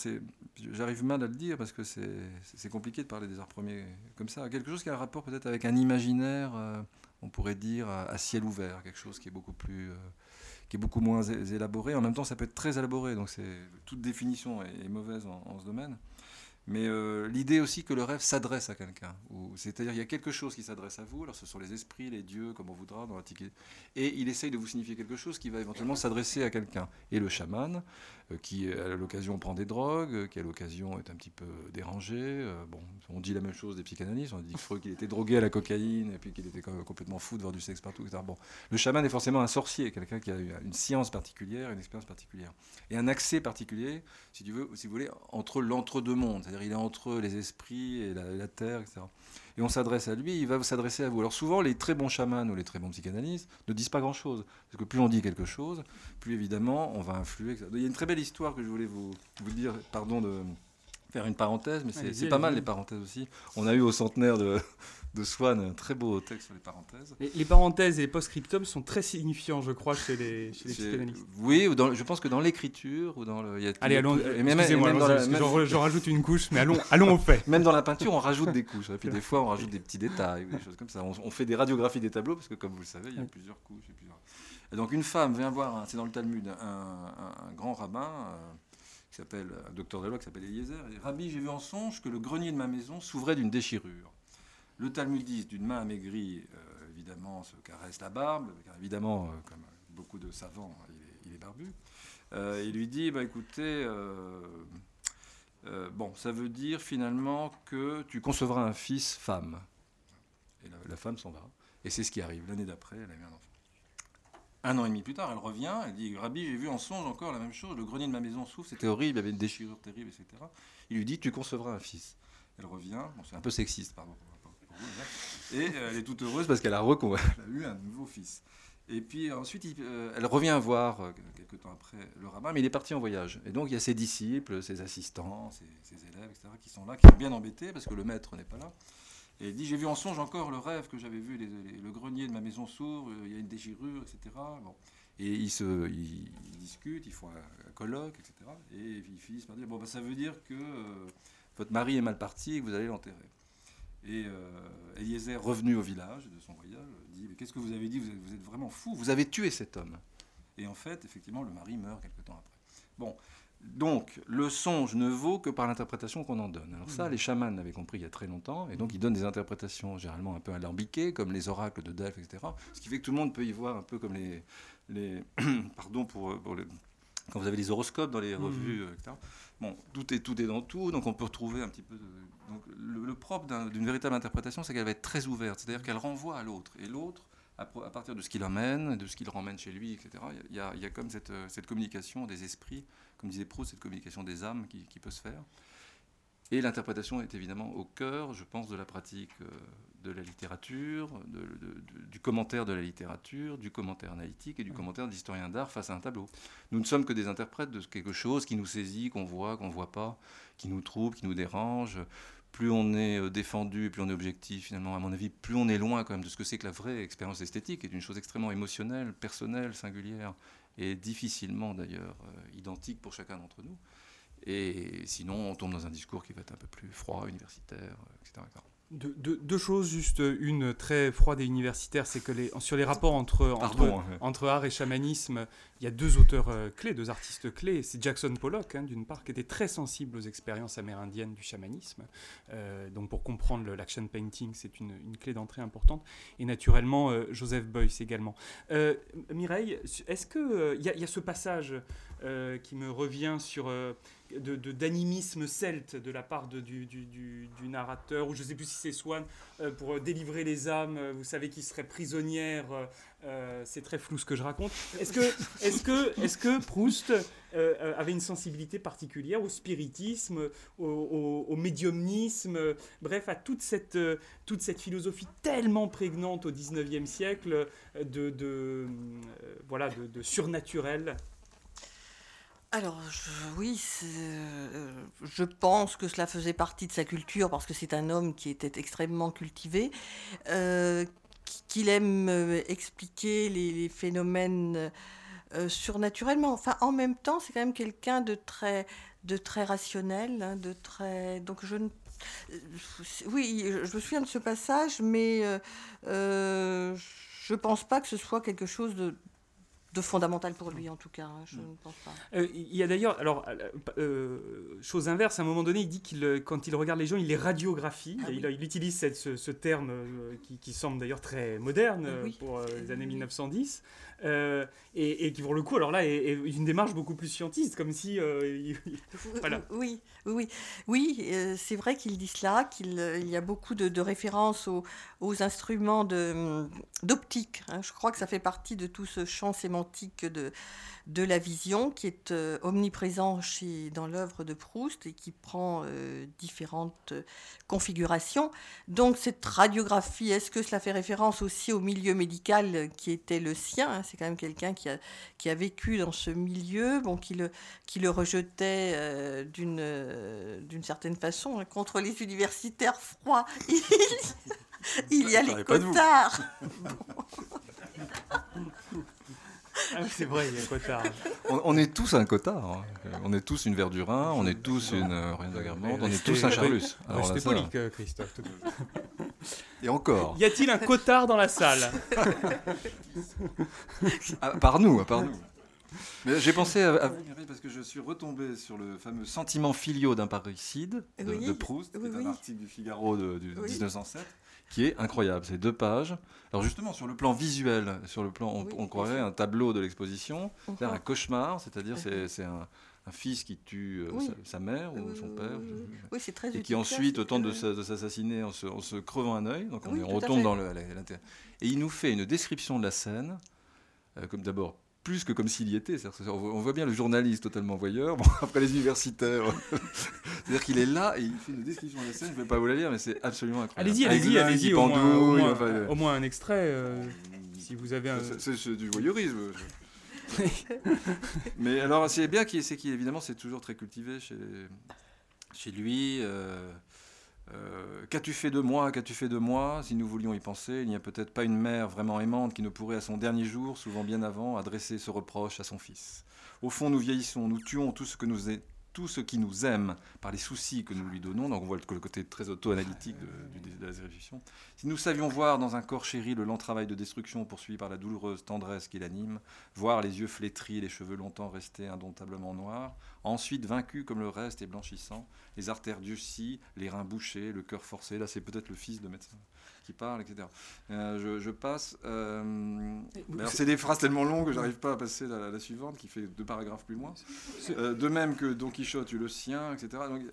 j'arrive mal à le dire parce que c'est, compliqué de parler des arts premiers comme ça. Quelque chose qui a un rapport peut-être avec un imaginaire, euh, on pourrait dire, à, ciel ouvert, quelque chose qui est beaucoup plus, euh, qui est beaucoup moins élaboré. En même temps, ça peut être très élaboré, donc toute définition est, mauvaise en ce domaine. Mais euh, l'idée aussi que le rêve s'adresse à quelqu'un, c'est-à-dire il y a quelque chose qui s'adresse à vous. Alors ce sont les esprits, les dieux, comme on voudra dans l'Antiquité, et il essaye de vous signifier quelque chose qui va éventuellement s'adresser à quelqu'un. Et le chaman, qui à l'occasion prend des drogues, euh, qui à l'occasion est un petit peu dérangé. euh, bon, on dit la même chose des psychanalystes. On dit que Freud qu'il était drogué à la cocaïne et puis qu'il était complètement fou de voir du sexe partout, etc. Bon, le chaman est forcément un sorcier, quelqu'un qui a une science particulière, une expérience particulière, et un accès particulier, si tu veux, si vous voulez, entre l'entre-deux mondes. C'est-à-dire, il est entre les esprits et la terre, etc. Et on s'adresse à lui, il va s'adresser à vous. Alors souvent, les très bons chamans ou les très bons psychanalystes ne disent pas grand-chose. Parce que plus on dit quelque chose, plus évidemment, on va influer. etc. Il y a une très belle histoire que je voulais vous, vous dire, pardon de faire une parenthèse, mais c'est pas mal les parenthèses aussi. On a eu au centenaire de, de Swann un très beau texte sur les parenthèses. Les, les parenthèses et les post-scriptums sont très signifiants, je crois, chez les, chez les C'est- psychanalystes. Oui, ou dans, je pense que dans l'écriture ou dans le. il y a- Allez, allons. euh, Excusez-moi, j'en rajoute une couche, mais allons, allons au fait. Même dans la peinture, on rajoute des couches. Et puis des fois, on rajoute des petits détails, ou des choses comme ça. On, on fait des radiographies des tableaux parce que, comme vous le savez, il y a plusieurs couches. Et, plusieurs- et donc, une femme vient voir, un- c'est dans le Talmud, un, un- un grand rabbin euh, qui s'appelle, un docteur de loi qui s'appelle Eliezer. Rabbi, j'ai vu en songe que le grenier de ma maison s'ouvrait d'une déchirure. Le Talmudiste, d'une main amaigrie, euh, évidemment, se caresse la barbe, car évidemment, euh, comme beaucoup de savants, il est, barbu. Euh, il lui dit, bah, écoutez, bon, ça veut dire finalement que tu concevras un fils femme. Et la, la femme s'en va. Et c'est ce qui arrive. L'année d'après, elle a eu un enfant. Un an et demi plus tard, elle revient, elle dit Rabbi, j'ai vu en songe encore la même chose, le grenier de ma maison s'ouvre, c'était horrible, il y avait une déchirure terrible, etc. Il lui dit Tu concevras un fils. Elle revient, bon, c'est un peu sexiste, pardon. Et euh, elle est toute heureuse parce qu'elle a, eu un nouveau fils. Et puis ensuite, euh, elle revient voir, euh, quelques temps après, le rabbin, mais il est parti en voyage. Et donc, il y a ses disciples, ses assistants, ses, élèves, etc., qui sont là, qui sont bien embêtés parce que le maître n'est pas là. Et il dit J'ai vu en songe encore le rêve que j'avais vu, le grenier de ma maison s'ouvre, il y a une déchirure, etc. Et ils, discutent, ils font un, colloque, etc. Et ils finissent par dire Bon, bah, ça veut dire que votre mari est mal parti et que vous allez l'enterrer. Et euh, Eliezer, revenu au village de son voyage, dit Mais qu'est-ce que vous avez dit? Vous êtes, vous êtes vraiment fou, vous avez tué cet homme. Et en fait, effectivement, le mari meurt quelque temps après. Bon, donc le songe ne vaut que par l'interprétation qu'on en donne. Alors ça, les chamans l'avaient compris il y a très longtemps, et donc ils donnent des interprétations généralement un peu alambiquées, comme les oracles de Delphes, etc. Ce qui fait que tout le monde peut y voir un peu comme les... les pardon pour, pour le- quand vous avez les horoscopes dans les revues, euh, etc. Bon, tout est, tout est dans tout, donc on peut retrouver un petit peu... donc le, propre d'un- d'une véritable interprétation, c'est qu'elle va être très ouverte, c'est-à-dire qu'elle renvoie à l'autre, et l'autre à, partir de ce qu'il emmène, de ce qu'il ramène chez lui, etc. Il y a, comme cette, euh, cette communication des esprits, comme disait Proust, cette communication des âmes qui peut se faire. Et l'interprétation est évidemment au cœur, je pense, de la pratique euh, de la littérature, de- de- de- du commentaire de la littérature, du commentaire analytique et du commentaire d'historien d'art face à un tableau. Nous ne sommes que des interprètes de quelque chose qui nous saisit, qu'on voit, qu'on ne voit pas, qui nous trouble, qui nous dérange. Plus on est euh, défendu, plus on est objectif, finalement, à mon avis, plus on est loin quand même de ce que c'est que la vraie expérience esthétique, qui est une chose extrêmement émotionnelle, personnelle, singulière, et difficilement d'ailleurs euh, identique pour chacun d'entre nous. Et sinon, on tombe dans un discours qui va être un peu plus froid, universitaire, euh, etc. etc. Deux, choses, juste une très froide et universitaire, c'est que les, sur les rapports entre, hein. entre art et chamanisme, il y a deux auteurs euh, clés, deux artistes clés. C'est Jackson Pollock, hein, d'une part, qui était très sensible aux expériences amérindiennes du chamanisme. Euh, donc pour comprendre l'action painting, c'est une, une clé d'entrée importante. Et naturellement, euh, Joseph Beuys également. Euh, Mireille, est-ce qu'il il y, a- il y a ce passage qui me revient sur... euh, d'animisme de, celte de la part de, du, du, narrateur, ou je ne sais plus si c'est Swann, euh, pour délivrer les âmes, vous savez, qui serait prisonnière. Euh, c'est très flou ce que je raconte. Est-ce que, est que, est que Proust euh, avait une sensibilité particulière au spiritisme, au, médiumnisme, bref, à toute cette, toute cette philosophie tellement prégnante au XIXe siècle de, de voilà, de, de surnaturel? Alors oui, euh, je pense que cela faisait partie de sa culture parce que c'est un homme qui était extrêmement cultivé, euh, qu'il aime euh, expliquer les, phénomènes surnaturellement. Enfin, en même temps, c'est quand même quelqu'un de très, de très rationnel, hein, de très. Donc je ne oui, je me souviens de ce passage, mais je ne pense pas que ce soit quelque chose de, de fondamental pour lui en tout cas, hein, je mm. ne pense pas. Euh, il y a d'ailleurs, alors, euh, euh, chose inverse, à un moment donné, il dit qu'il, quand il regarde les gens, il les radiographie. Ah il, utilise ce, terme qui, semble d'ailleurs très moderne pour les années 1910. Euh, et, qui pour le coup, alors là, est, une démarche beaucoup plus scientifique, comme si... Euh, voilà. Oui, oui, oui, euh, c'est vrai qu'il dit cela, qu'il y a beaucoup de, références aux, aux instruments d'optique. Hein. Je crois que ça fait partie de tout ce champ sémantique de, de la vision qui est euh, omniprésent chez, dans l'œuvre de Proust et qui prend euh, différentes euh, configurations. Donc cette radiographie, est-ce que cela fait référence aussi au milieu médical qui était le sien? Hein? C'est quand même quelqu'un qui a, qui a vécu dans ce milieu, bon, qui, le, qui le rejetait d'une, d'une certaine façon hein, contre les universitaires froids. Il, y a les cotards. Ah c'est vrai, il y a un cotard. On, est tous un cotard. Hein. On est tous une Verdurin, on est tous une euh, Rien de on est tous un Charlus. C'était poli, Christophe. Et encore. Y a-t-il un cotard dans la salle? Ah, Par nous, par nous. Mais j'ai pensé à, vous, parce que je suis retombé sur le fameux sentiment filiaux d'un parricide de, Proust, qui est un article du Figaro de, 1907 qui est incroyable. C'est deux pages. Alors justement, sur le plan visuel, sur le plan, on, croirait un tableau de l'exposition, c'est un cauchemar, c'est-à-dire c'est un, fils qui tue euh, sa, mère ou son père, oui, c'est très et qui ensuite tente de, s'assassiner en, se, crevant un œil. Donc on, retombe dans le, Et il nous fait une description de la scène, euh, comme d'abord plus que comme s'il y était. On voit bien le journaliste totalement voyeur, bon, après les universitaires. C'est-à-dire qu'il est là et il fait une description de la scène, je ne vais pas vous la lire, mais c'est absolument incroyable. Allez-y, allez-y, allez-y, au, au, moins un extrait, euh, si vous avez un... C'est du voyeurisme. mais alors, c'est bien qu'il, c'est évidemment, c'est toujours très cultivé chez, chez lui. Euh, euh, qu'as-tu fait de moi Qu'as-tu fait de moi Si nous voulions y penser, il n'y a peut-être pas une mère vraiment aimante qui ne pourrait à son dernier jour, souvent bien avant, adresser ce reproche à son fils. Au fond, nous vieillissons, nous tuons tout ce que nous est tout ce qui nous aime par les soucis que nous lui donnons, donc on voit le côté très auto-analytique de, la réflexion, si nous savions voir dans un corps chéri le lent travail de destruction poursuivi par la douloureuse tendresse qui l'anime, voir les yeux flétris, les cheveux longtemps restés indomptablement noirs, ensuite vaincu comme le reste et blanchissant, les artères durcies, les reins bouchés, le cœur forcé, là c'est peut-être le fils de médecin qui parle, etc. Euh, je, passe. Euh, c'est des phrases tellement longues que j'arrive pas à passer la, suivante, qui fait deux paragraphes plus loin. Euh, de même que Don Quichotte eut le sien, etc. Donc,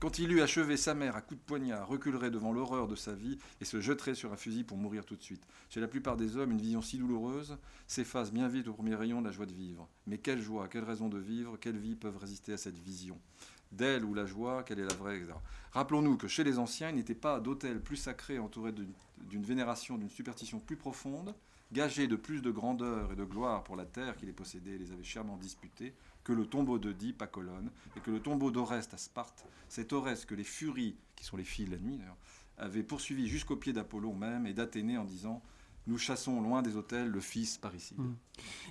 quand il eut achevé sa mère à coups de poignard, reculerait devant l'horreur de sa vie et se jetterait sur un fusil pour mourir tout de suite. Chez la plupart des hommes, une vision si douloureuse s'efface bien vite au premier rayon de la joie de vivre. Mais quelle joie, quelle raison de vivre, quelle vie peuvent résister à cette vision? D'elle ou la joie, quelle est la vraie, etc. Rappelons-nous que chez les anciens, il n'était pas d'autel plus sacré entouré d'une vénération, d'une superstition plus profonde, gagé de plus de grandeur et de gloire pour la terre qui les possédait et les avait chèrement disputés, que le tombeau d'Oedipe à Colonne, et que le tombeau d'Oreste à Sparte, cet Oreste que les furies, qui sont les filles de la nuit d'ailleurs, avaient poursuivi jusqu'au pied d'Apollon même et d'Athénée en disant nous chassons loin des hôtels le fils par ici. Hmm.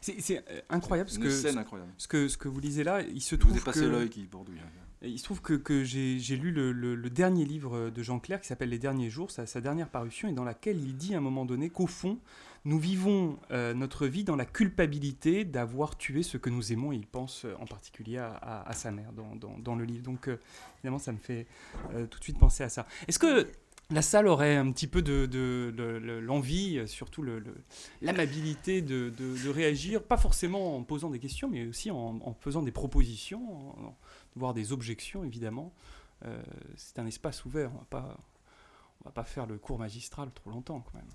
C'est incroyable, ce que, incroyable. Ce que, ce que vous lisez là. Il se trouve vous avez passé l'œil qui bordouille. Il se trouve que, que j'ai lu le, le, dernier livre de Jean Clair qui s'appelle Les Derniers Jours, sa, dernière parution, et dans laquelle il dit à un moment donné qu'au fond, nous vivons euh, notre vie dans la culpabilité d'avoir tué ce que nous aimons, et il pense euh, en particulier à, sa mère dans, dans, le livre. Donc euh, évidemment, ça me fait tout de suite penser à ça. Est-ce que la salle aurait un petit peu de, de- l'envie, surtout le- le- l'amabilité de, réagir, pas forcément en posant des questions, mais aussi en, faisant des propositions, voire des objections, évidemment. Euh, c'est un espace ouvert, on va pas, on va pas faire le cours magistral trop longtemps, quand même.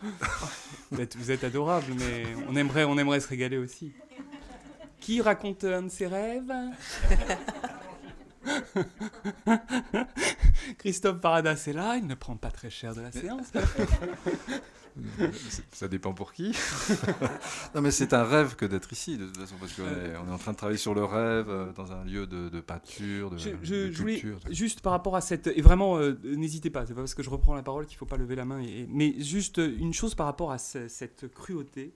Vous êtes, vous êtes adorable, mais on aimerait, on aimerait se régaler aussi. Qui raconte un de ses rêves? Christophe Paradas est là, il ne prend pas très cher de la séance. Ça dépend pour qui. non, mais c'est un rêve que d'être ici, de toute façon, parce qu'on est, on est en train de travailler sur le rêve euh, dans un lieu de, de peinture, de, Je, de je- je voulais culture. juste par rapport à cette et vraiment euh, n'hésitez pas c'est pas parce que je reprends la parole qu'il faut pas lever la main et- et- mais juste euh, une chose par rapport à ce- cette cruauté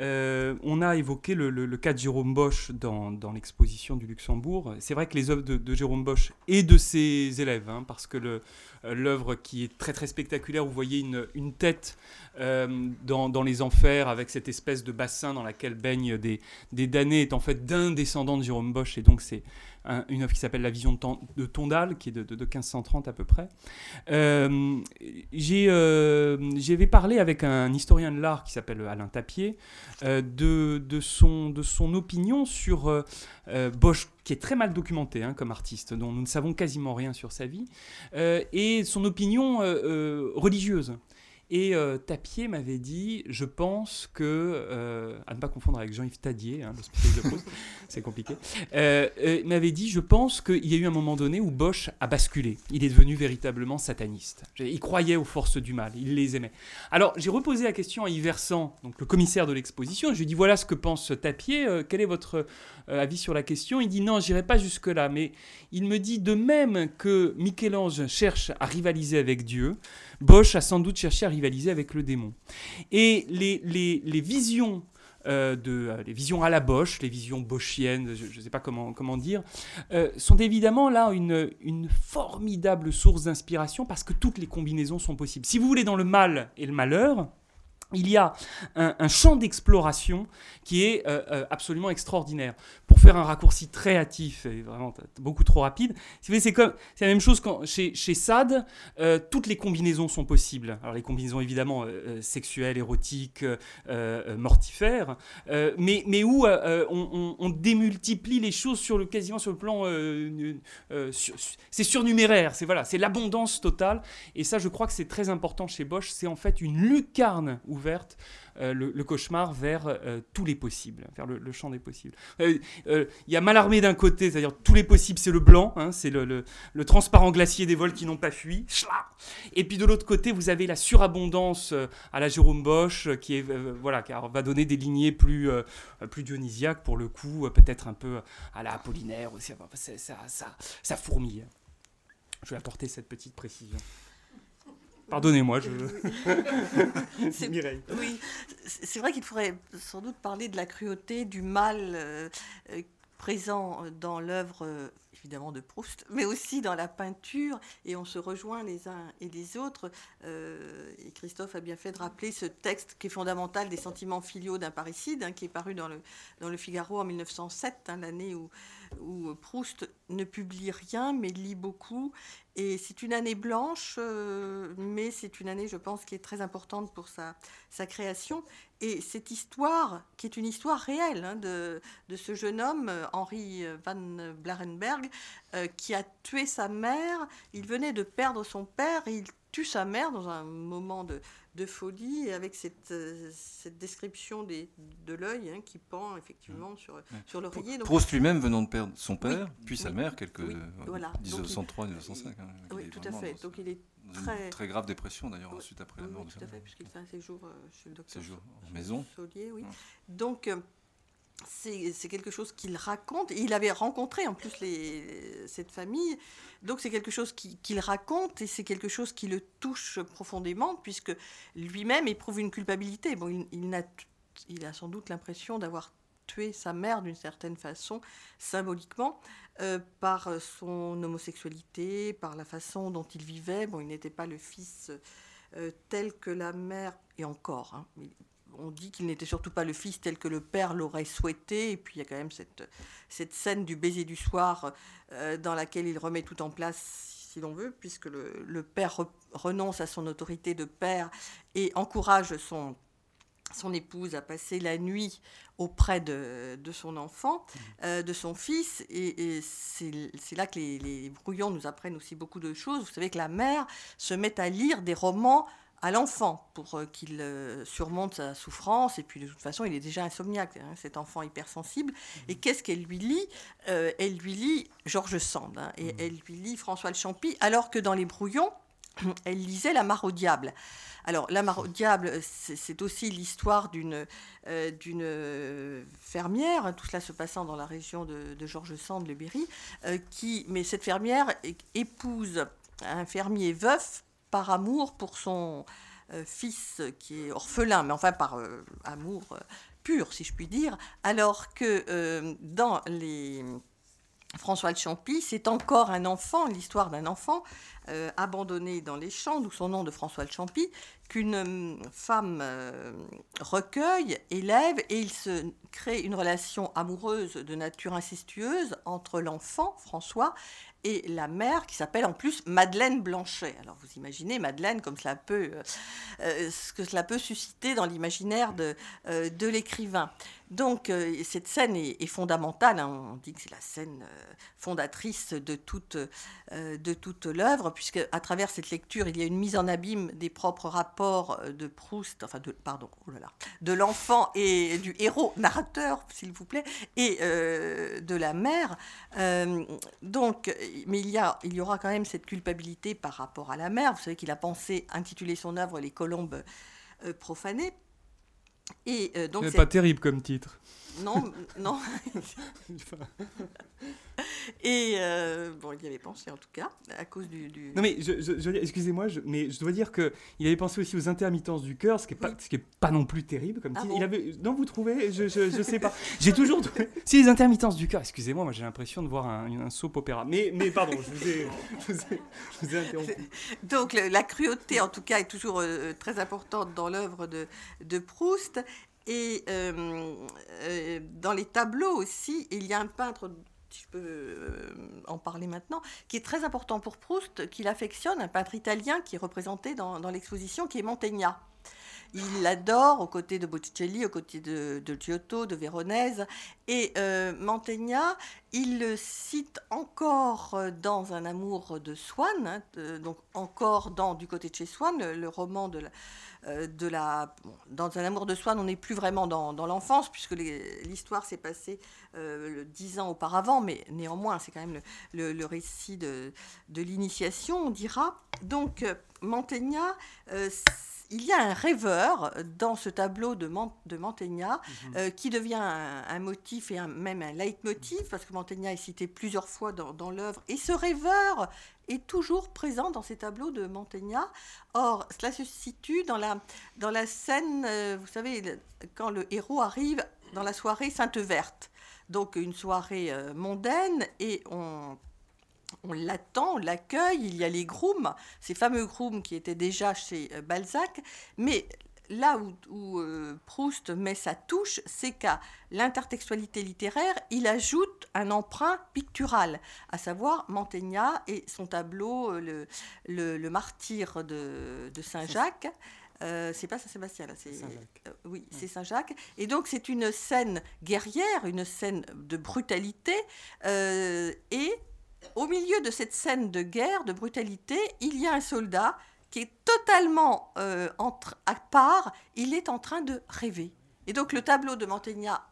Euh, on a évoqué le, cas de Jérôme Bosch dans, l'exposition du Luxembourg. C'est vrai que les œuvres de, Jérôme Bosch et de ses élèves, hein, parce que le- l'œuvre qui est très très spectaculaire, vous voyez une, une tête euh, dans, dans les enfers avec cette espèce de bassin dans laquelle baignent des, des damnés, est en fait d'un descendant de Jérôme Bosch, et donc c'est un- une œuvre qui s'appelle La Vision de, Ton- de Tondal, qui est de, de- de 1530 à peu près. Euh, euh, J'avais parlé avec un historien de l'art qui s'appelle Alain Tapier euh, de, son, de son opinion sur euh, Bosch, qui est très mal documenté hein, comme artiste, dont nous ne savons quasiment rien sur sa vie, euh, et son opinion euh, religieuse. Et euh, Tapier m'avait dit, je pense que, euh, à ne pas confondre avec Jean-Yves Tadier, hein, de c'est compliqué, euh, euh, m'avait dit, je pense qu'il y a eu un moment donné où Bosch a basculé. Il est devenu véritablement sataniste. Il croyait aux forces du mal, il les aimait. Alors j'ai reposé la question à Yves Versant, donc le commissaire de l'exposition. Je lui ai dit, voilà ce que pense Tapier, quel est votre avis sur la question? Il dit, non, j'irai pas jusque-là, mais il me dit, de même que Michel-Ange cherche à rivaliser avec Dieu, Bosch a sans doute cherché à rivaliser avec le démon. Et les, les, les visions euh, de, euh, les visions à la Bosch, les visions bochiennes, je ne sais pas comment, comment dire, euh, sont évidemment là une, une formidable source d'inspiration parce que toutes les combinaisons sont possibles. Si vous voulez, dans le mal et le malheur, il y a un, champ d'exploration qui est euh, euh, absolument extraordinaire. Pour faire un raccourci très hâtif et vraiment beaucoup trop rapide, c'est la même chose chez, chez Sade, euh, toutes les combinaisons sont possibles. Alors les combinaisons évidemment sexuelles, érotiques, mortifères, mais, mais où on, démultiplie les choses sur le, quasiment sur le plan... c'est surnuméraire, c'est voilà, l'abondance totale. Et ça, je crois que c'est très important chez Bosch. C'est en fait une lucarne euh, le, cauchemar, vers euh, tous les possibles, vers le, champ des possibles. Euh, euh, Il y a Malarmé d'un côté, c'est-à-dire tous les possibles, c'est le blanc, hein, c'est le, transparent glacier des vols qui n'ont pas fui. Et puis de l'autre côté, vous avez la surabondance à la Jérôme Bosch, qui est voilà, qui va donner des lignées plus plus dionysiaques pour le coup, peut-être un peu à la Apollinaire aussi. C'est- ça, ça, ça fourmille. Je vais apporter cette petite précision. Pardonnez-moi, je. C'est- Mireille. Oui, c'est vrai qu'il faudrait sans doute parler de la cruauté, du mal euh, euh, présent dans l'œuvre, euh, évidemment, de Proust, mais aussi dans la peinture, et on se rejoint les uns et les autres. Euh, et Christophe a bien fait de rappeler ce texte qui est fondamental des sentiments filiaux d'un parricide, hein, qui est paru dans le, dans le Figaro en 1907, hein, l'année où, où Proust ne publie rien, mais lit beaucoup. Et c'est une année blanche, euh, mais c'est une année, je pense, qui est très importante pour sa, sa création. Et cette histoire, qui est une histoire réelle hein, de, de ce jeune homme, euh, Henri van Blarenberg, euh, qui a tué sa mère. Il venait de perdre son père et il tue sa mère dans un moment de, de folie, et avec cette, euh, cette description des, de l'œil hein, qui pend effectivement sur, sur l'oreiller. Proust lui-même venant de perdre son père, Oui, puis sa mère, quelques oui, voilà. Donc, il- 1903, 1905. hein, oui, tout à fait. Donc il est dans une très- très grave dépression d'ailleurs, Oui, ensuite après la mort oui, de tout à fait, puisqu'il fait un séjour euh, chez le docteur Séjour en maison. Saulier, oui. Ouais. Donc, euh, c'est quelque chose qu'il raconte. Et il avait rencontré en plus les, cette famille. Donc, c'est quelque chose qui- qu'il raconte et c'est quelque chose qui le touche profondément, puisque lui-même éprouve une culpabilité. Bon, il, il n'a- il a sans doute l'impression d'avoir tué sa mère d'une certaine façon, symboliquement, euh, par son homosexualité, par la façon dont il vivait. Bon, il n'était pas le fils euh, tel que la mère, et encore, hein, on dit qu'il n'était surtout pas le fils tel que le père l'aurait souhaité. Et puis il y a quand même cette, scène du baiser du soir euh, dans laquelle il remet tout en place, si l'on veut, puisque le, le père renonce à son autorité de père et encourage son, son épouse à passer la nuit auprès de, de son enfant, mmh. euh, de son fils. Et, c'est là que les, les, brouillons nous apprennent aussi beaucoup de choses. Vous savez que la mère se met à lire des romans à l'enfant pour euh, qu'il euh, surmonte sa souffrance. Et puis de toute façon, il est déjà insomniaque, hein, cet enfant hypersensible. Et mmh. qu'est-ce qu'elle lui lit? Elle lui lit Georges Sand hein, et mmh. elle lui lit François Le Champy, alors que dans les brouillons, elle lisait La mare au diable. Alors, La mare au diable, c'est aussi l'histoire d'une euh, fermière, hein, tout cela se passant dans la région de, Georges Sand, le Berry, euh, qui, mais cette fermière épouse un fermier veuf par amour pour son euh, fils qui est orphelin, mais enfin par amour pur, si je puis dire, alors que dans les François de Champy, c'est encore un enfant, l'histoire d'un enfant euh, abandonné dans les champs, d'où son nom de François de Champy, qu'une euh, femme euh, recueille, élève, et il se crée une relation amoureuse de nature incestueuse entre l'enfant, François, et la mère qui s'appelle en plus Madeleine Blanchet. Alors vous imaginez Madeleine comme cela peut, ce que cela peut susciter dans l'imaginaire de, de l'écrivain. Donc cette scène est, fondamentale, hein. on dit que c'est la scène fondatrice de toute, de toute l'œuvre, puisque à travers cette lecture, il y a une mise en abîme des propres rapports euh, de Proust, enfin de, pardon, oh de l'enfant et du héros narrateur, s'il vous plaît, et euh, de la mère. Euh, donc, mais il y, a, il y aura quand même cette culpabilité par rapport à la mère. Vous savez qu'il a pensé intituler son œuvre Les colombes profanées. Et donc, c'est pas terrible comme titre. Non, non. Et euh, bon, il y avait pensé en tout cas, à cause du. Non, mais je, excusez-moi, mais je dois dire qu'il avait pensé aussi aux intermittences du cœur, ce qui n'est pas, ce qui est pas non plus terrible comme ah il avait, Non, vous trouvez Je ne sais pas. J'ai toujours trouvé. Si les intermittences du cœur, excusez-moi, moi, j'ai l'impression de voir un, un, soap opéra. Mais, mais pardon, je vous ai, je vous ai, interrompu. Donc la cruauté, en tout cas, est toujours euh, très importante dans l'œuvre de, de Proust. Et euh, dans les tableaux aussi, il y a un peintre si je peux euh, en parler maintenant, qui est très important pour Proust, qu'il affectionne, un peintre italien qui est représenté dans, dans l'exposition, qui est Mantegna. Il l'adore aux côtés de Botticelli, aux côtés de, Giotto, de Véronèse. Et euh, Mantegna, il le cite encore dans Un amour de Swann, hein, donc encore dans Du côté de chez Swann, le, roman de la, euh, de la, dans Un amour de Swann, on n'est plus vraiment dans, l'enfance, puisque l'histoire s'est passée euh, dix ans auparavant, mais néanmoins, c'est quand même le, récit de, de l'initiation, on dira. Donc, Mantegna, il y a un rêveur dans ce tableau de, de Mantegna mhm. euh, qui devient un, motif et même un leitmotiv, parce que Mantegna est cité plusieurs fois dans, l'œuvre. Et ce rêveur est toujours présent dans ces tableaux de Mantegna. Or, cela se situe dans la, dans la scène, euh, vous savez, quand le héros arrive dans la soirée Sainte-Verte. Donc une soirée euh, mondaine et on on l'attend, on l'accueille, il y a les grooms, ces fameux grooms qui étaient déjà chez euh, Balzac, mais là où, euh, Proust met sa touche, c'est qu'à l'intertextualité littéraire, il ajoute un emprunt pictural, à savoir Mantegna et son tableau euh, le, martyr de, Saint-Jacques. c'est pas Saint-Sébastien, là, c'est oui, c'est Saint-Jacques. Et donc c'est une scène guerrière, une scène de brutalité, et au milieu de cette scène de guerre, de brutalité, il y a un soldat qui est totalement euh, à part, il est en train de rêver. Et donc le tableau de Mantegna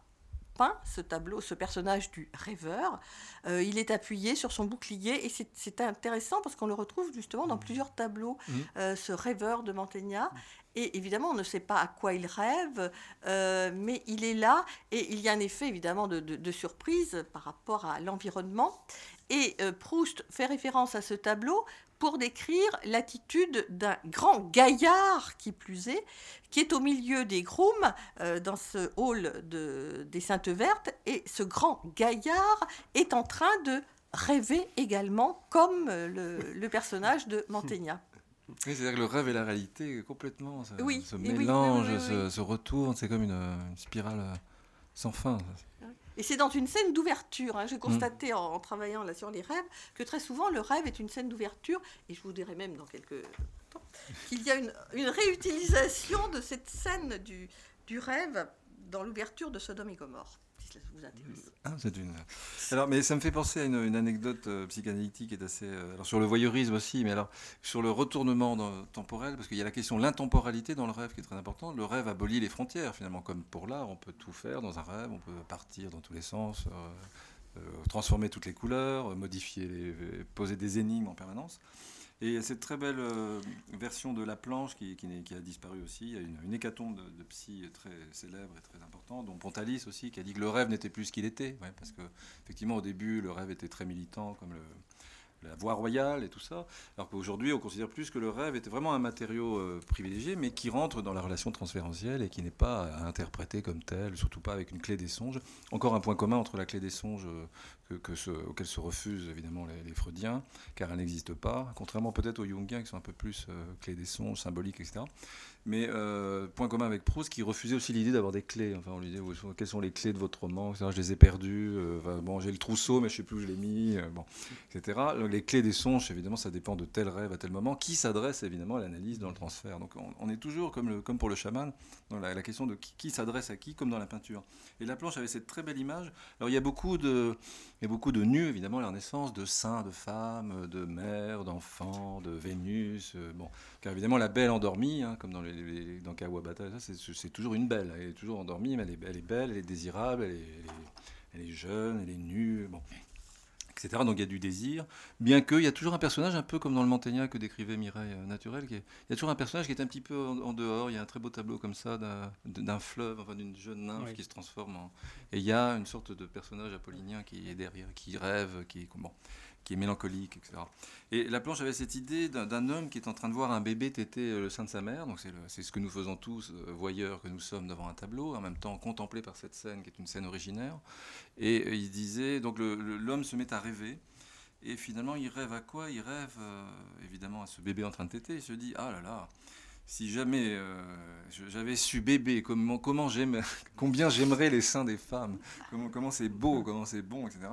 peint ce tableau, ce personnage du rêveur. Euh, il est appuyé sur son bouclier et c'est intéressant parce qu'on le retrouve justement dans mmh. plusieurs tableaux, mmh. euh, ce rêveur de Mantegna. Et évidemment, on ne sait pas à quoi il rêve, mais il est là et il y a un effet évidemment de surprise par rapport à l'environnement. Et euh, Proust fait référence à ce tableau pour décrire l'attitude d'un grand gaillard, qui plus est, qui est au milieu des grooms, euh, dans ce hall de, des Saintes Vertes, et ce grand gaillard est en train de rêver également, comme euh, le, personnage de Mantegna. c'est-à-dire que le rêve et la réalité complètement se, Oui, se oui, oui, oui, oui, oui. retournent. C'est comme une, une spirale sans fin. Et c'est dans une scène d'ouverture. hein. J'ai Mm. constaté en, en travaillant là sur les rêves que très souvent le rêve est une scène d'ouverture. Et je vous dirai même dans quelques temps qu'il y a une, une réutilisation de cette scène du, du rêve dans l'ouverture de Sodome et Gomorre. Vous. Ah. Alors, mais ça me fait penser à une, anecdote euh, psychanalytique assez. euh, alors, sur le voyeurisme aussi, mais alors sur le retournement dans- temporel, parce qu'il y a la question de l'intemporalité dans le rêve qui est très importante. Le rêve abolit les frontières, finalement, comme pour l'art, on peut tout faire dans un rêve, on peut partir dans tous les sens, euh, transformer toutes les couleurs, modifier, poser des énigmes en permanence. Et il y a cette très belle euh, version de La Planche qui, a disparu aussi. Il y a une, hécatombe de, de psy très célèbre et très importante, dont Pontalis aussi, qui a dit que le rêve n'était plus ce qu'il était. Parce que, effectivement, au début, le rêve était très militant, comme la voie royale et tout ça. Alors qu'aujourd'hui, on considère plus que le rêve était vraiment un matériau euh, privilégié, mais qui rentre dans la relation transférentielle et qui n'est pas à interpréter comme tel, surtout pas avec une clé des songes. Encore un point commun entre la clé des songes euh, que, auquel se refusent évidemment les, freudiens, car elle n'existe pas, contrairement peut-être aux jungiens qui sont un peu plus euh, clés des songes, symboliques, etc. Mais euh, point commun avec Proust, qui refusait aussi l'idée d'avoir des clés. Enfin, on lui disait quelles sont les clés de votre roman. Je les ai perdues. euh, bon, j'ai le trousseau, mais je sais plus où je l'ai mis, bon, etc. Les clés des songes, évidemment, ça dépend de tel rêve à tel moment, qui s'adresse évidemment à l'analyse dans le transfert. Donc, on, est toujours comme, pour le chaman dans la, question de qui s'adresse à qui, comme dans la peinture. Et la planche avait cette très belle image. Alors, il y a beaucoup de, a beaucoup de nus, évidemment, à la Renaissance, de saints, de femmes, de mères, d'enfants, de Vénus. euh, bon, car évidemment, la belle endormie, hein, comme dans, les, dans Kawabata, c'est, toujours une belle. Elle est toujours endormie, mais elle est, elle est belle, elle est désirable, elle est, elle est- elle est jeune, elle est nue, bon, etc. Donc il y a du désir. Bien qu'il y a toujours un personnage, un peu comme dans le Mantegna que décrivait Mireille euh, Naturel, qui est- il y a toujours un personnage qui est un petit peu en, en dehors. Il y a un très beau tableau comme ça d'un, fleuve, enfin d'une jeune nymphe Oui. qui se transforme en. Et il y a une sorte de personnage apollinien qui est derrière, qui rêve, qui bon, qui est mélancolique, etc. Et la planche avait cette idée d'un, homme qui est en train de voir un bébé téter euh, le sein de sa mère. Donc c'est, ce que nous faisons tous, euh, voyeurs que nous sommes devant un tableau, en même temps contemplés par cette scène qui est une scène originaire. Et euh, il disait, donc l'homme se met à rêver. Et finalement, il rêve à quoi? Il rêve évidemment à ce bébé en train de téter. Il se dit Ah là là, si jamais j'avais su bébé, comment, comment combien j'aimerais les seins des femmes, comment comment c'est beau, comment c'est bon, etc.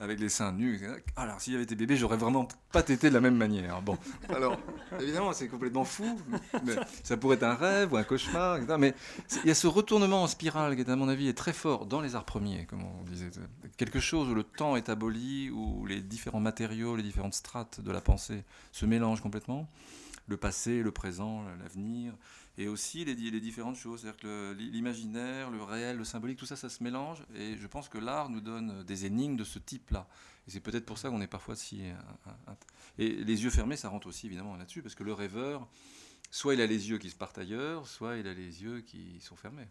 Avec les seins nus. etc. Alors, s'il avait été bébé, j'aurais vraiment pas tété de la même manière. Bon, alors, évidemment, c'est complètement fou. Mais ça pourrait être un rêve ou un cauchemar, etc. Mais il y a ce retournement en spirale qui, est, à mon avis, est très fort dans les arts premiers, comme on disait. Quelque chose où le temps est aboli, où les différents matériaux, les différentes strates de la pensée se mélangent complètement. Le passé, le présent, l'avenir, et aussi les, di- les différentes choses. C'est-à-dire que l'imaginaire, le réel, le symbolique, tout ça, ça se mélange. Et je pense que l'art nous donne des énigmes de ce type-là. Et c'est peut-être pour ça qu'on est parfois si. euh, euh, Et les yeux fermés, ça rentre aussi évidemment là-dessus, parce que le rêveur, soit il a les yeux qui se partent ailleurs, soit il a les yeux qui sont fermés.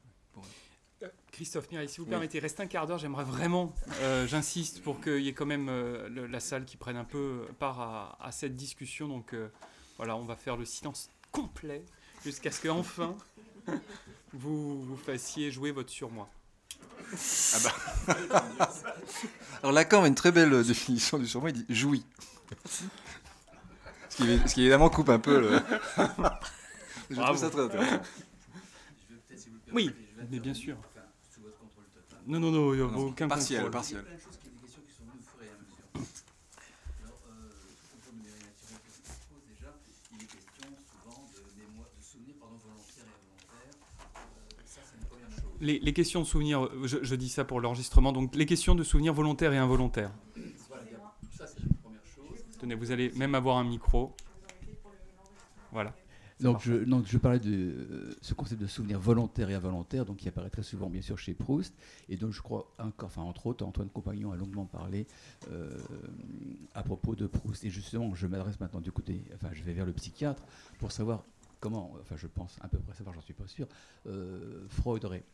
Euh, Christophe Mireille, si vous Oui. permettez, reste un quart d'heure. J'aimerais vraiment, euh, j'insiste, pour qu'il y ait quand même euh, le- la salle qui prenne un peu part à, à cette discussion. Donc euh, voilà, on va faire le silence complet jusqu'à ce qu'enfin vous, vous fassiez jouer votre surmoi. Alors Lacan a une très belle définition du surmoi, il dit jouis. Ce qui, ce qui évidemment coupe un peu le. Je Bravo. trouve ça très intéressant. Oui, mais bien sûr. Non, non, non, il n'y a Non, aucun partiel, contrôle. partiel. plein de choses qui est des questions qui sont venues au fur et à mesure. Alors, euh, contrôle numérique naturel, qu'est-ce qui se pose déjà Il est question souvent de, mémoire, de souvenirs pardon, volontaires et involontaires. Euh, ça, c'est une première chose. Les, les questions de souvenirs, je, je dis ça pour l'enregistrement, donc les questions de souvenirs volontaires et involontaires. Ça, c'est une première chose. Tenez, vous allez même avoir un micro. Voilà. Donc je, donc je parlais de euh, ce concept de souvenir volontaire et involontaire, donc qui apparaît très souvent bien sûr chez Proust, et dont je crois encore, enfin entre autres, Antoine Compagnon a longuement parlé euh, à propos de Proust. Et justement, je m'adresse maintenant du côté, enfin je vais vers le psychiatre pour savoir comment, enfin je pense à peu près savoir, j'en suis pas sûr, euh, Freud aurait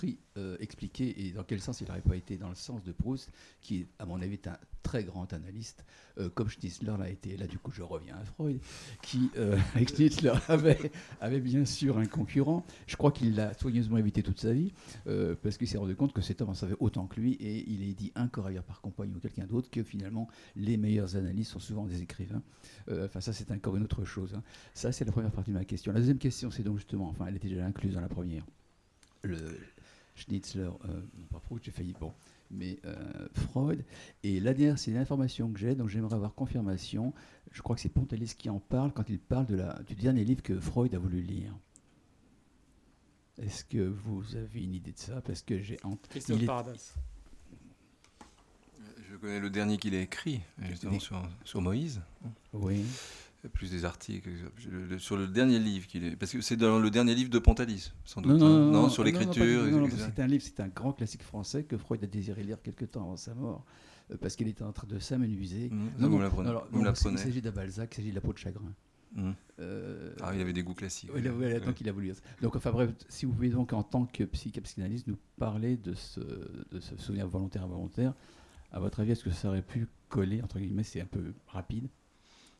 l'esprit euh, expliqué et dans quel sens il n'aurait pas été dans le sens de Proust, qui, à mon avis, est un très grand analyste, euh, comme Schnitzler l'a été. Là, du coup, je reviens à Freud, qui, euh, avec Schnitzler, avait, bien sûr un concurrent. Je crois qu'il l'a soigneusement évité toute sa vie, parce qu'il s'est rendu compte que cet homme en savait autant que lui, et il est dit un Corailleur par compagnie ou quelqu'un d'autre que finalement, les meilleures analyses sont souvent des écrivains. Enfin, ça, c'est encore une autre chose. hein. Ça, c'est la première partie de ma question. La deuxième question, c'est donc justement, enfin, elle était déjà incluse dans la première. Le Schnitzler, euh, non pas Proust, j'ai failli, bon, mais euh, Freud. Et la dernière, c'est une information que j'ai, donc j'aimerais avoir confirmation. Je crois que c'est Pontalis qui en parle quand il parle de la, du dernier livre que Freud a voulu lire. Est-ce que vous avez une idée de ça? Parce que j'ai. Christophe est- Paradas. Je connais le dernier qu'il a écrit, justement sur, sur Moïse. Oui. Plus des articles. Le- le- sur le dernier livre qu'il est. Parce que c'est dans le dernier livre de Pontalis, sans doute. Non, non, hein. non, non, sur du l'écriture. C'est un livre, c'est un grand classique français que Freud a désiré lire quelque temps avant sa mort, euh, parce qu'il était en train de s'amenuiser. Mhm. Non, vous l'apprenez. il s'agit Balzac, il s'agit de la peau de chagrin. Mhm. Euh, Ah, il avait des goûts classiques. oui, là, donc il a voulu. Donc, enfin bref, si vous pouvez donc en tant que psy- psychanalyste nous parler de ce, de ce souvenir volontaire involontaire, à votre avis, est-ce que ça aurait pu coller entre guillemets, c'est un peu rapide,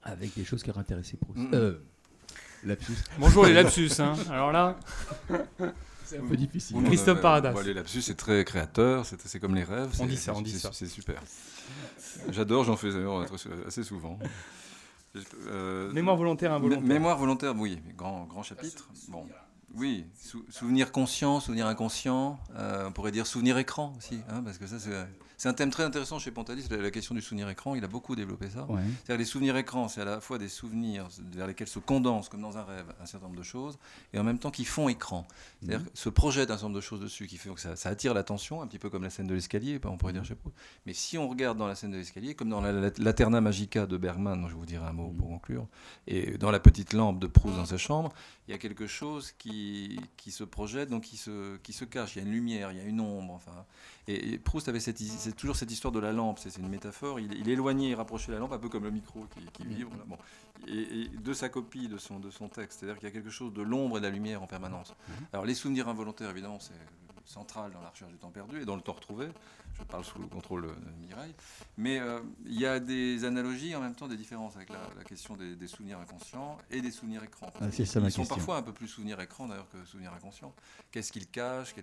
avec des choses qui auraient intéressé Proust euh, Lapsus, Bonjour les lapsus. Hein. Alors là, c'est un peu difficile. Bon, Christophe euh, Paradas. bon, les lapsus, c'est très créateur, c'est comme les rêves. On c'est- dit ça, on c'est- dit ça. C'est super. J'adore, j'en fais très- assez souvent. Euh, mémoire volontaire involontaire. Mémoire volontaire, oui, grand, grand chapitre. Bon. Oui, sou- souvenir conscient, souvenir inconscient, euh, on pourrait dire souvenir écran aussi, hein, parce que ça c'est c'est un thème très intéressant chez Pontalis, la, la question du souvenir écran, il a beaucoup développé ça. Ouais. C'est-à-dire les souvenirs écrans, c'est à la fois des souvenirs vers lesquels se condensent, comme dans un rêve, un certain nombre de choses, et en même temps qui font écran. C'est-à-dire que se projette un certain nombre de choses dessus, qui fait que ça, ça attire l'attention, un petit peu comme la scène de l'escalier, on pourrait dire chez Proust. Mais si on regarde dans la scène de l'escalier, comme dans la, la- Laterna Magica de Bergman, dont je vous dire un mot pour conclure, et dans la petite lampe de Proust dans sa chambre, il y a quelque chose qui, qui se projette, donc qui se, qui se cache. Il y a une lumière, il y a une ombre. Enfin, et, et Proust avait cette, is- c'est toujours cette histoire de la lampe. C'est une métaphore. Il, il éloignait et rapprochait la lampe, un peu comme le micro qui, qui vibre. là. Bon. Et, et de sa copie de son, de son texte, c'est-à-dire qu'il y a quelque chose de l'ombre et de la lumière en permanence. Alors les souvenirs involontaires, évidemment, c'est central dans la recherche du temps perdu et dans le temps retrouvé. Je parle sous le contrôle de Mireille. Mais euh, il y a des analogies, en même temps des différences avec la, la question des, des souvenirs inconscients et des souvenirs écrans. Ah, c'est ça ma ils sont question. parfois un peu plus souvenirs écrans d'ailleurs que souvenirs inconscients. Qu'est-ce qu'ils cachent.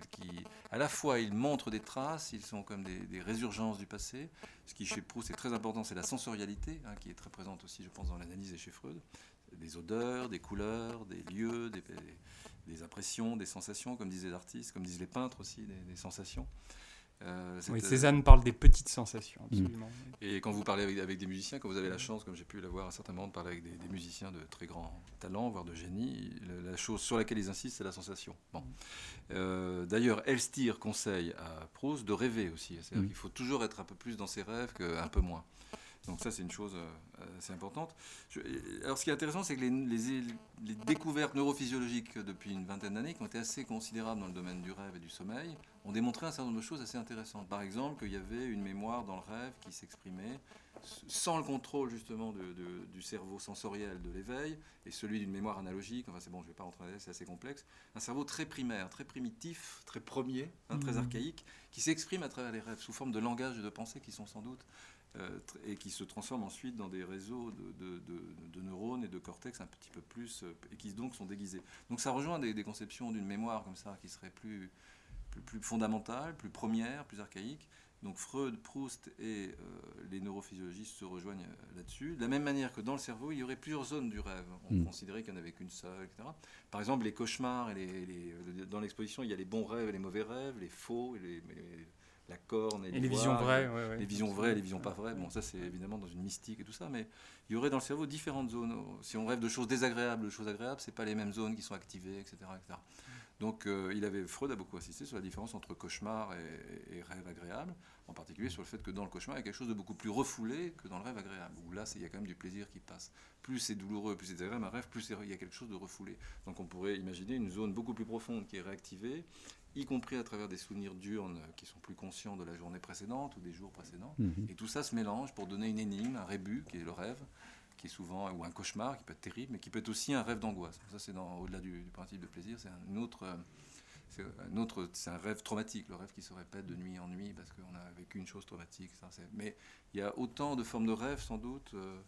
À la fois, ils montrent des traces, ils sont comme des, des résurgences du passé. Ce qui chez Proust est très important, c'est la sensorialité, hein, qui est très présente aussi, je pense, dans l'analyse et chez Freud. Des odeurs, des couleurs, des lieux, des, des impressions, des sensations, comme disent les artistes, comme disent les peintres aussi, des, des sensations. Euh, Oui, cette- Cézanne parle des petites sensations, absolument. et quand vous parlez avec, avec des musiciens, quand vous avez la chance, comme j'ai pu l'avoir à certains moments, de parler avec des, des musiciens de très grand talent, voire de génie, la chose sur laquelle ils insistent, c'est la sensation. Bon. Euh, D'ailleurs, Elstir conseille à Proust de rêver aussi. C'est-à-dire Mm. qu'il faut toujours être un peu plus dans ses rêves qu'un peu moins. Donc ça, c'est une chose euh, assez importante. Je- alors, ce qui est intéressant, c'est que les, les- les découvertes neurophysiologiques depuis une vingtaine d'années, qui ont été assez considérables dans le domaine du rêve et du sommeil, ont démontré un certain nombre de choses assez intéressantes. Par exemple, qu'il y avait une mémoire dans le rêve qui s'exprimait sans le contrôle justement de- de- du cerveau sensoriel de l'éveil et celui d'une mémoire analogique. Enfin, c'est bon, je ne vais pas rentrer dans c'est assez complexe. Un cerveau très primaire, très primitif, très premier, hein, très Mhm. archaïque, qui s'exprime à travers les rêves sous forme de langage et de pensée qui sont sans doute et qui se transforment ensuite dans des réseaux de, de- de- de neurones et de cortex un petit peu plus, euh, et qui donc sont déguisés. Donc ça rejoint des, des conceptions d'une mémoire comme ça qui serait plus, plus, plus fondamentale, plus première, plus archaïque. Donc Freud, Proust et euh, les neurophysiologistes se rejoignent euh, là-dessus. De la même manière que dans le cerveau, il y aurait plusieurs zones du rêve. On Mm. considérait qu'il n'y en avait qu'une seule, etc. Par exemple, les cauchemars, et les, les- euh, dans l'exposition, il y a les bons rêves et les mauvais rêves, les faux, et les- les- la corne et, Et les visions vraies. ouais, ouais. les visions vraies, les visions pas vraies. Bon, ça c'est évidemment dans une mystique et tout ça, mais il y aurait dans le cerveau différentes zones. Si on rêve de choses désagréables, de choses agréables, c'est pas les mêmes zones qui sont activées, etc. etc. Donc euh, il avait, Freud a beaucoup insisté sur la différence entre cauchemar et, et rêve agréable, en particulier sur le fait que dans le cauchemar, il y a quelque chose de beaucoup plus refoulé que dans le rêve agréable, où là, il y a quand même du plaisir qui passe. Plus c'est douloureux, plus c'est désagréable, un rêve, plus il y a quelque chose de refoulé. Donc on pourrait imaginer une zone beaucoup plus profonde qui est réactivée, y compris à travers des souvenirs diurnes qui sont plus conscients de la journée précédente ou des jours précédents. Mhm. Et tout ça se mélange pour donner une énigme, un rébut, qui est le rêve, qui est souvent, ou un cauchemar, qui peut être terrible, mais qui peut être aussi un rêve d'angoisse. Ça, c'est au-delà du, du principe de plaisir, c'est un autre, euh, c'est un autre, c'est un rêve traumatique, le rêve qui se répète de nuit en nuit parce qu'on a vécu une chose traumatique. Ça, mais il y a autant de formes de rêves sans doute euh,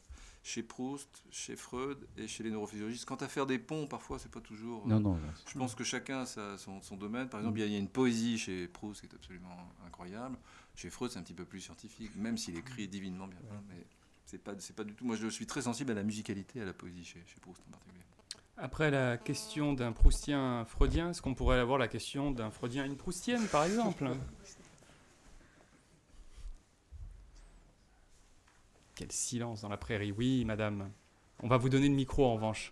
chez Proust, chez Freud et chez les neurophysiologistes. Quant à faire des ponts, parfois c'est pas toujours. euh, Non, non. je pense que chacun a sa- son, son domaine. Par exemple, il y a- il y a une poésie chez Proust qui est absolument incroyable. Chez Freud, c'est un petit peu plus scientifique, même s'il écrit divinement bien. Mais c'est pas, c'est pas du tout. Moi, je suis très sensible à la musicalité à la poésie chez, chez Proust en particulier. Après la question d'un proustien freudien, est-ce qu'on pourrait avoir la question d'un freudien une proustienne, par exemple? Quel silence dans la prairie. Oui, madame. On va vous donner le micro en revanche.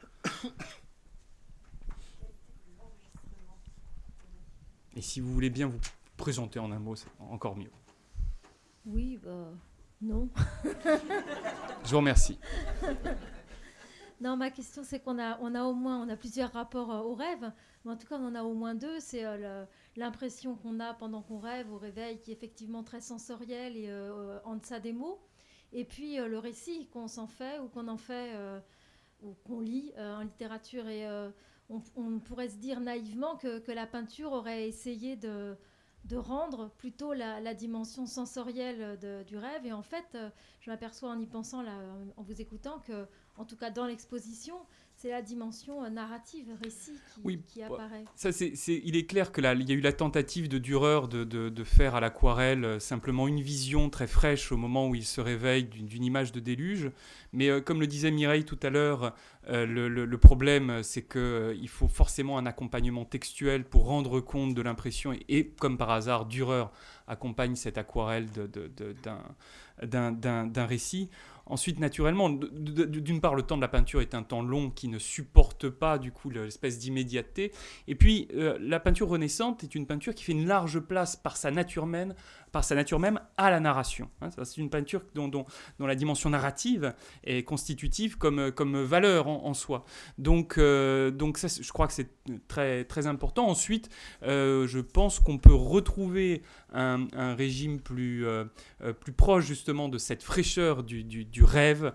Et si vous voulez bien vous présenter en un mot, c'est encore mieux. Oui, bah, non. Je vous remercie. Non, ma question, c'est qu'on a, on a au moins, on a plusieurs rapports euh, au rêve, mais en tout cas, on en a au moins deux. C'est euh, l'impression qu'on a pendant qu'on rêve au réveil, qui est effectivement très sensorielle et euh, en deçà des mots. Et puis le récit qu'on s'en fait ou qu'on en fait ou qu'on lit en littérature. Et on, pourrait se dire naïvement que, que la peinture aurait essayé de, de rendre plutôt la, dimension sensorielle du rêve. Et en fait, je m'aperçois en y pensant, en vous écoutant, que, en tout cas dans l'exposition, c'est la dimension euh, narrative, récit, qui, Oui, qui bah, apparaît. Ça, c'est, il est clair que là, il y a eu la tentative de Dürer de, de- de faire à l'aquarelle euh, simplement une vision très fraîche au moment où il se réveille d'une, image de déluge. Mais euh, comme le disait Mireille tout à l'heure, euh, le, le- le problème, c'est qu'il faut forcément un accompagnement textuel pour rendre compte de l'impression. Et, et comme par hasard, Dürer accompagne cette aquarelle d'un récit. Ensuite, naturellement, d'une part, le temps de la peinture est un temps long qui ne supporte pas du coup l'espèce d'immédiateté. Et puis, euh, la peinture renaissante est une peinture qui fait une large place par sa nature même, par sa nature même à la narration. hein. C'est une peinture dont, dont- la dimension narrative est constitutive comme, comme valeur en, soi. Donc, euh, donc ça, je crois que c'est très, très important. Ensuite, euh, je pense qu'on peut retrouver un, un régime plus, euh, plus proche justement de cette fraîcheur du, du- rêve,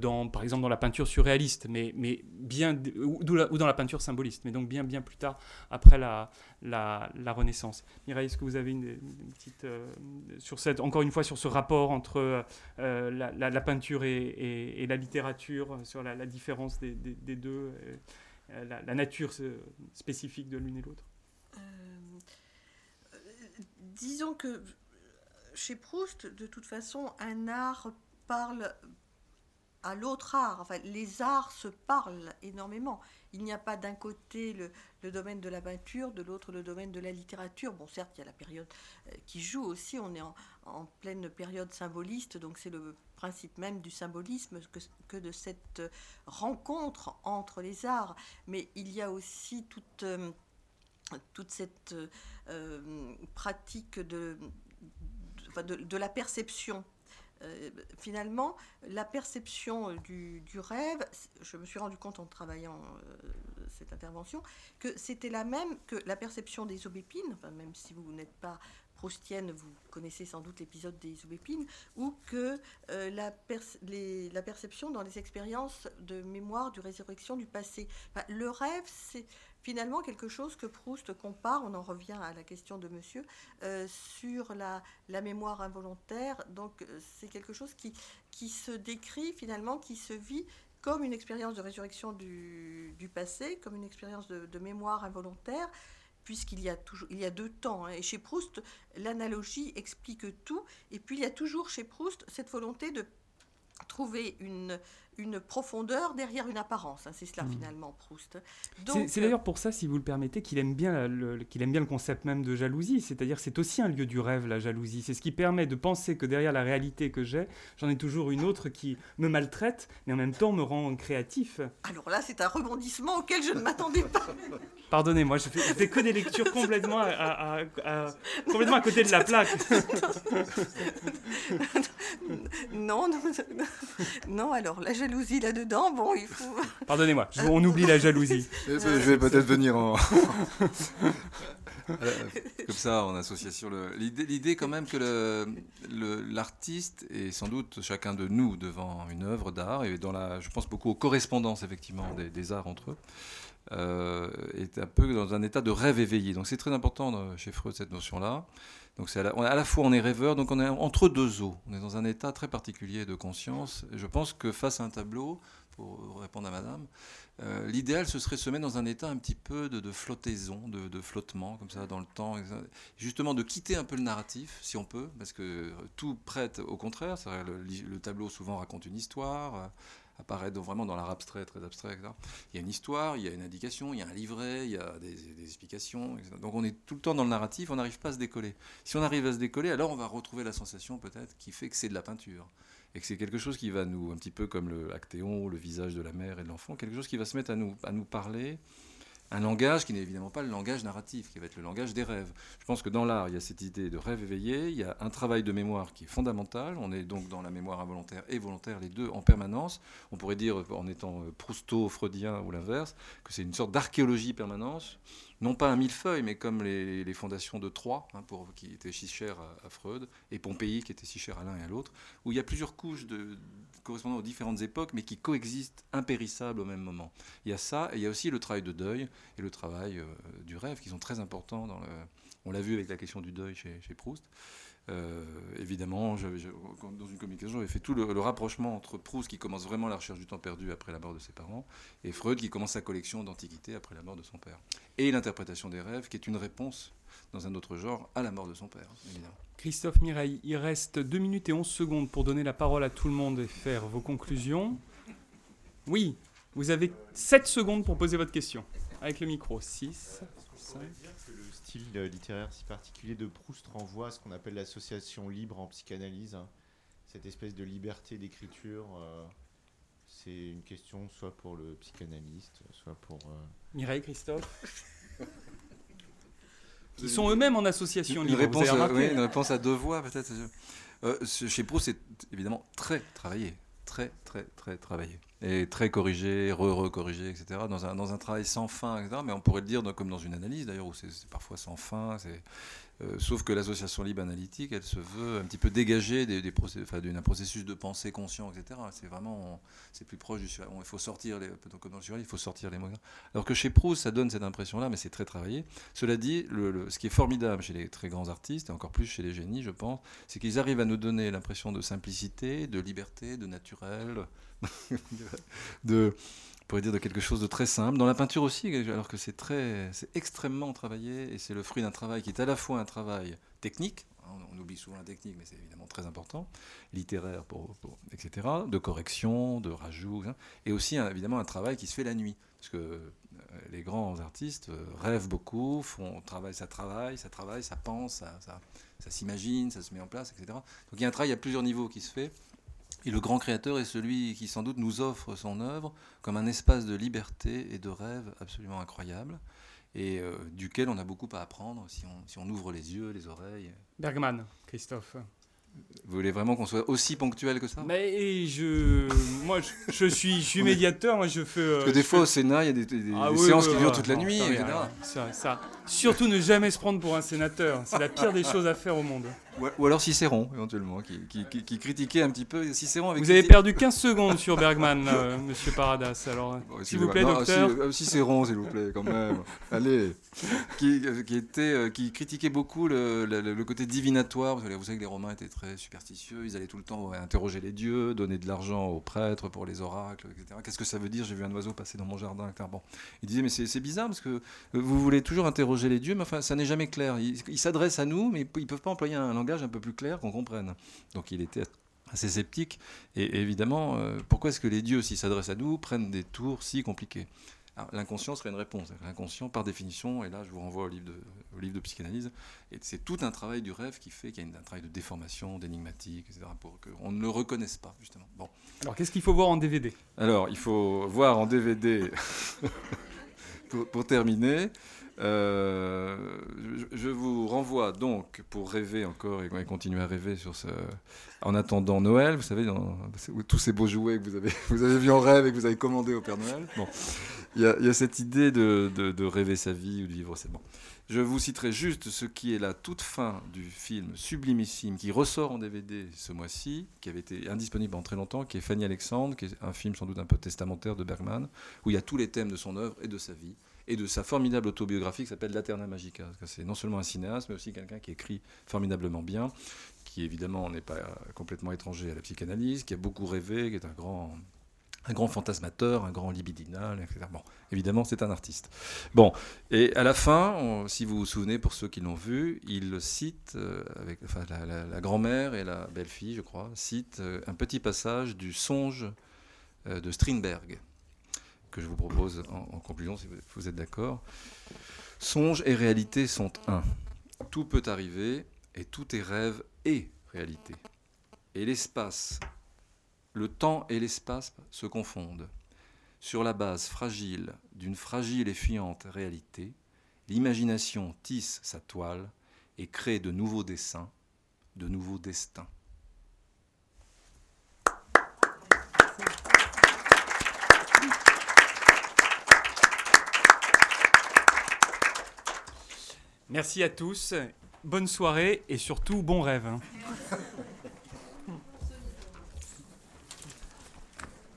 dans, par exemple dans la peinture surréaliste, mais, mais bien, ou, ou dans la peinture symboliste, mais donc bien, bien plus tard, après la, la, Renaissance. Mireille, est-ce que vous avez une, petite, euh, sur cette, encore une fois, sur ce rapport entre euh, la, peinture et, la littérature, sur la, différence des, deux, euh, la, nature spécifique de l'une et l'autre? Disons que chez Proust, de toute façon, un art parle à l'autre art. Enfin, les arts se parlent énormément. Il n'y a pas d'un côté le, domaine de la peinture, de l'autre le domaine de la littérature. Bon, certes, il y a la période euh, qui joue aussi. On est en, pleine période symboliste, donc c'est le principe même du symbolisme que, de cette rencontre entre les arts. Mais il y a aussi toute, euh, toute cette euh, pratique de- de la perception. Euh, finalement, la perception du, du rêve, je me suis rendu compte en travaillant euh, cette intervention, que c'était la même que la perception des aubépines, enfin, même si vous n'êtes pas proustienne, vous connaissez sans doute l'épisode des aubépines, ou que euh, la, perception dans les expériences de mémoire, de résurrection du passé. Le rêve, c'est finalement quelque chose que Proust compare, on en revient à la question de monsieur, euh, sur la, mémoire involontaire. Donc euh, c'est quelque chose qui, se décrit finalement, qui se vit comme une expérience de résurrection du, passé, comme une expérience de, de mémoire involontaire, puisqu'il y a toujours il y a deux temps. hein. Et chez Proust, l'analogie explique tout. Et puis il y a toujours chez Proust cette volonté de trouver une, une profondeur derrière une apparence. hein. C'est cela Mhm. finalement Proust. C'est- euh, d'ailleurs pour ça, si vous le permettez, qu'il aime, bien le, qu'il aime bien le concept même de jalousie. C'est-à-dire c'est aussi un lieu du rêve, la jalousie. C'est ce qui permet de penser que derrière la réalité que j'ai, j'en ai toujours une autre qui me maltraite, mais en même temps me rend créatif. Alors là, c'est un rebondissement auquel je ne m'attendais pas. Pardonnez-moi, je fais, je fais que des lectures complètement à, à- à- à- complètement à côté de la plaque. Non, non, non, non, alors la jalousie là-dedans, bon, il faut... Pardonnez-moi, je- on oublie la jalousie. Je vais peut-être venir en. Euh, Comme ça, en association. le- L'idée, l'idée quand même que le- le- l'artiste est sans doute chacun de nous devant une œuvre d'art et dans la, je pense beaucoup aux correspondances effectivement des, des arts entre eux. euh, est un peu dans un état de rêve éveillé. Donc c'est très important dans- chez Freud cette notion-là. Donc c'est à, la, fois on est rêveur, donc on est entre deux eaux. On est dans un état très particulier de conscience. Je pense que face à un tableau, pour répondre à Madame, euh, l'idéal ce serait se mettre dans un état un petit peu de, de flottaison, de, flottement comme ça dans le temps. Justement de quitter un peu le narratif, si on peut, parce que tout prête au contraire. Le, le tableau souvent raconte une histoire. Apparaît donc vraiment dans l'art abstrait, très abstrait, etc. Il y a une histoire, il y a une indication, il y a un livret, il y a des, explications. Donc on est tout le temps dans le narratif, on n'arrive pas à se décoller. Si on arrive à se décoller, alors on va retrouver la sensation peut-être qui fait que c'est de la peinture. Et que c'est quelque chose qui va nous, un petit peu comme le actéon, le visage de la mère et de l'enfant, quelque chose qui va se mettre à nous, à nous parler, un langage qui n'est évidemment pas le langage narratif, qui va être le langage des rêves. Je pense que dans l'art, il y a cette idée de rêve éveillé, il y a un travail de mémoire qui est fondamental, on est donc dans la mémoire involontaire et volontaire, les deux en permanence. On pourrait dire, en étant euh, prousto-freudien ou l'inverse, que c'est une sorte d'archéologie permanente, non pas un millefeuille, mais comme les, fondations de Troie, hein, pour, qui étaient si chères à, Freud, et Pompéi, qui était si cher à l'un et à l'autre, où il y a plusieurs couches de, correspondant aux différentes époques, mais qui coexistent impérissables au même moment. Il y a ça, et il y a aussi le travail de deuil et le travail euh, du rêve, qui sont très importants. Dans on l'a vu avec la question du deuil chez, Proust. Euh, évidemment, dans une communication, j'avais fait tout le rapprochement entre Proust, qui commence vraiment la recherche du temps perdu après la mort de ses parents, et Freud, qui commence sa collection d'antiquités après la mort de son père. Et l'interprétation des rêves, qui est une réponse, dans un autre genre, à la mort de son père, évidemment. Christophe Mireille, il reste 2 minutes et 11 secondes pour donner la parole à tout le monde et faire vos conclusions. Oui, vous avez 7 secondes pour poser votre question. Avec le micro. 6, On pourrait dire que le style euh, littéraire si particulier de Proust renvoie à ce qu'on appelle l'association libre en psychanalyse. hein. Cette espèce de liberté d'écriture, euh, c'est une question soit pour le psychanalyste, soit pour... euh, Mireille, Christophe Qui sont eux-mêmes en association Une libre, vous réponse, avez oui, une réponse à deux voix, peut-être. Euh, chez Proust, c'est évidemment très travaillé. Très, très, très travaillé. Et très corrigé, re-recorrigé, etc. Dans un, dans un travail sans fin, etc. Mais on pourrait le dire dans- comme dans une analyse, d'ailleurs, où c'est c'est parfois sans fin. c'est- euh, sauf que l'association libre analytique, elle se veut un petit peu dégagée d'un processus de pensée conscient, etc. C'est vraiment, c'est plus proche du sur- Il faut sortir les, comme dans le surréalisme, il faut sortir les mots. Alors que chez Proust, ça donne cette impression-là, mais c'est très travaillé. Cela dit, ce qui est formidable chez les très grands artistes, et encore plus chez les génies, je pense, c'est qu'ils arrivent à nous donner l'impression de simplicité, de liberté, de naturel, de, pourrait dire de quelque chose de très simple. Dans la peinture aussi, alors que c'est très, c'est extrêmement travaillé, et c'est le fruit d'un travail qui est à la fois un travail technique, hein, on oublie souvent la technique, mais c'est évidemment très important, littéraire, pour, etc., de correction, de rajout, hein, et aussi évidemment un travail qui se fait la nuit. Parce que euh, les grands artistes euh, rêvent beaucoup, font travail, ça travaille, ça travaille, ça pense, ça, ça, ça s'imagine, ça se met en place, etc. Donc il y a un travail à plusieurs niveaux qui se fait. Et le grand créateur est celui qui sans doute nous offre son œuvre comme un espace de liberté et de rêve absolument incroyable, et euh, duquel on a beaucoup à apprendre si on, si on ouvre les yeux, les oreilles. Bergman, Christophe. Vous voulez vraiment qu'on soit aussi ponctuel que ça? Mais je, moi, je, je suis, je suis médiateur. Moi, je fais. euh, Parce que des fois au Sénat, il y a des, des- des Ah oui, séances oui, qui oui, durent toute la Non, nuit, etc. alors, ça, ça. Surtout ne jamais se prendre pour un sénateur. C'est la pire des choses à faire au monde. Ou, alors Cicéron, éventuellement, qui, qui- qui- qui critiquait un petit peu Cicéron avec Vous avez perdu 15 secondes sur Bergman, euh, monsieur Paradas. Alors, Bon, s'il vous plaît. Non, docteur. euh, Cicéron, s'il vous plaît, quand même. Allez. Qui, euh, qui était, euh, qui critiquait beaucoup le, le- le côté divinatoire. Que vous savez que les Romains étaient très superstitieux. Ils allaient tout le temps interroger les dieux, donner de l'argent aux prêtres pour les oracles, etc. Qu'est-ce que ça veut dire? J'ai vu un oiseau passer dans mon jardin, etc. Bon. Il disait, mais c'est bizarre parce que euh, vous voulez toujours interroger les dieux, mais enfin, ça n'est jamais clair. Ils ils s'adressent à nous, mais ils ne peuvent pas employer un langage un peu plus clair qu'on comprenne. Donc il était assez sceptique. Et évidemment, euh, pourquoi est-ce que les dieux, s'ils s'adressent à nous, prennent des tours si compliqués? L'inconscient serait une réponse. L'inconscient, par définition, et là je vous renvoie au livre de, au livre de psychanalyse, et c'est tout un travail du rêve qui fait qu'il y a un travail de déformation, d'énigmatique, etc., pour qu'on ne le reconnaisse pas, justement. Bon. Alors, qu'est-ce qu'il faut voir en DVD Alors, il faut voir en DVD, pour, pour terminer, Euh, je, vous renvoie donc pour rêver encore et, continuer à rêver. En attendant Noël, vous savez, tous ces beaux jouets que vous avez, vus en rêve et que vous avez commandés au Père Noël. Bon, il y, a- cette idée de, rêver sa vie ou de vivre c'est bon. Je vous citerai juste ce qui est la toute fin du film sublimissime qui ressort en DVD ce mois-ci, qui avait été indisponible pendant très longtemps, qui est Fanny Alexandre, qui est un film sans doute un peu testamentaire de Bergman, où il y a tous les thèmes de son œuvre et de sa vie et de sa formidable autobiographie qui s'appelle L'Aterna Magica. C'est non seulement un cinéaste, mais aussi quelqu'un qui écrit formidablement bien, qui évidemment n'est pas complètement étranger à la psychanalyse, qui a beaucoup rêvé, qui est un grand, un grand fantasmateur, un grand libidinal, etc. Bon, évidemment, c'est un artiste. Bon, et à la fin, si vous vous souvenez, pour ceux qui l'ont vu, il cite, euh, avec, la grand-mère et la belle-fille, je crois, cite euh, un petit passage du songe euh, de Strindberg que je vous propose en, conclusion, si vous êtes d'accord. Songe et réalité sont un. Tout peut arriver et tout est rêve et réalité. Et l'espace, le temps et l'espace se confondent. Sur la base fragile d'une fragile et fuyante réalité, l'imagination tisse sa toile et crée de nouveaux dessins, de nouveaux destins. Merci à tous, bonne soirée et surtout bon rêve. hein.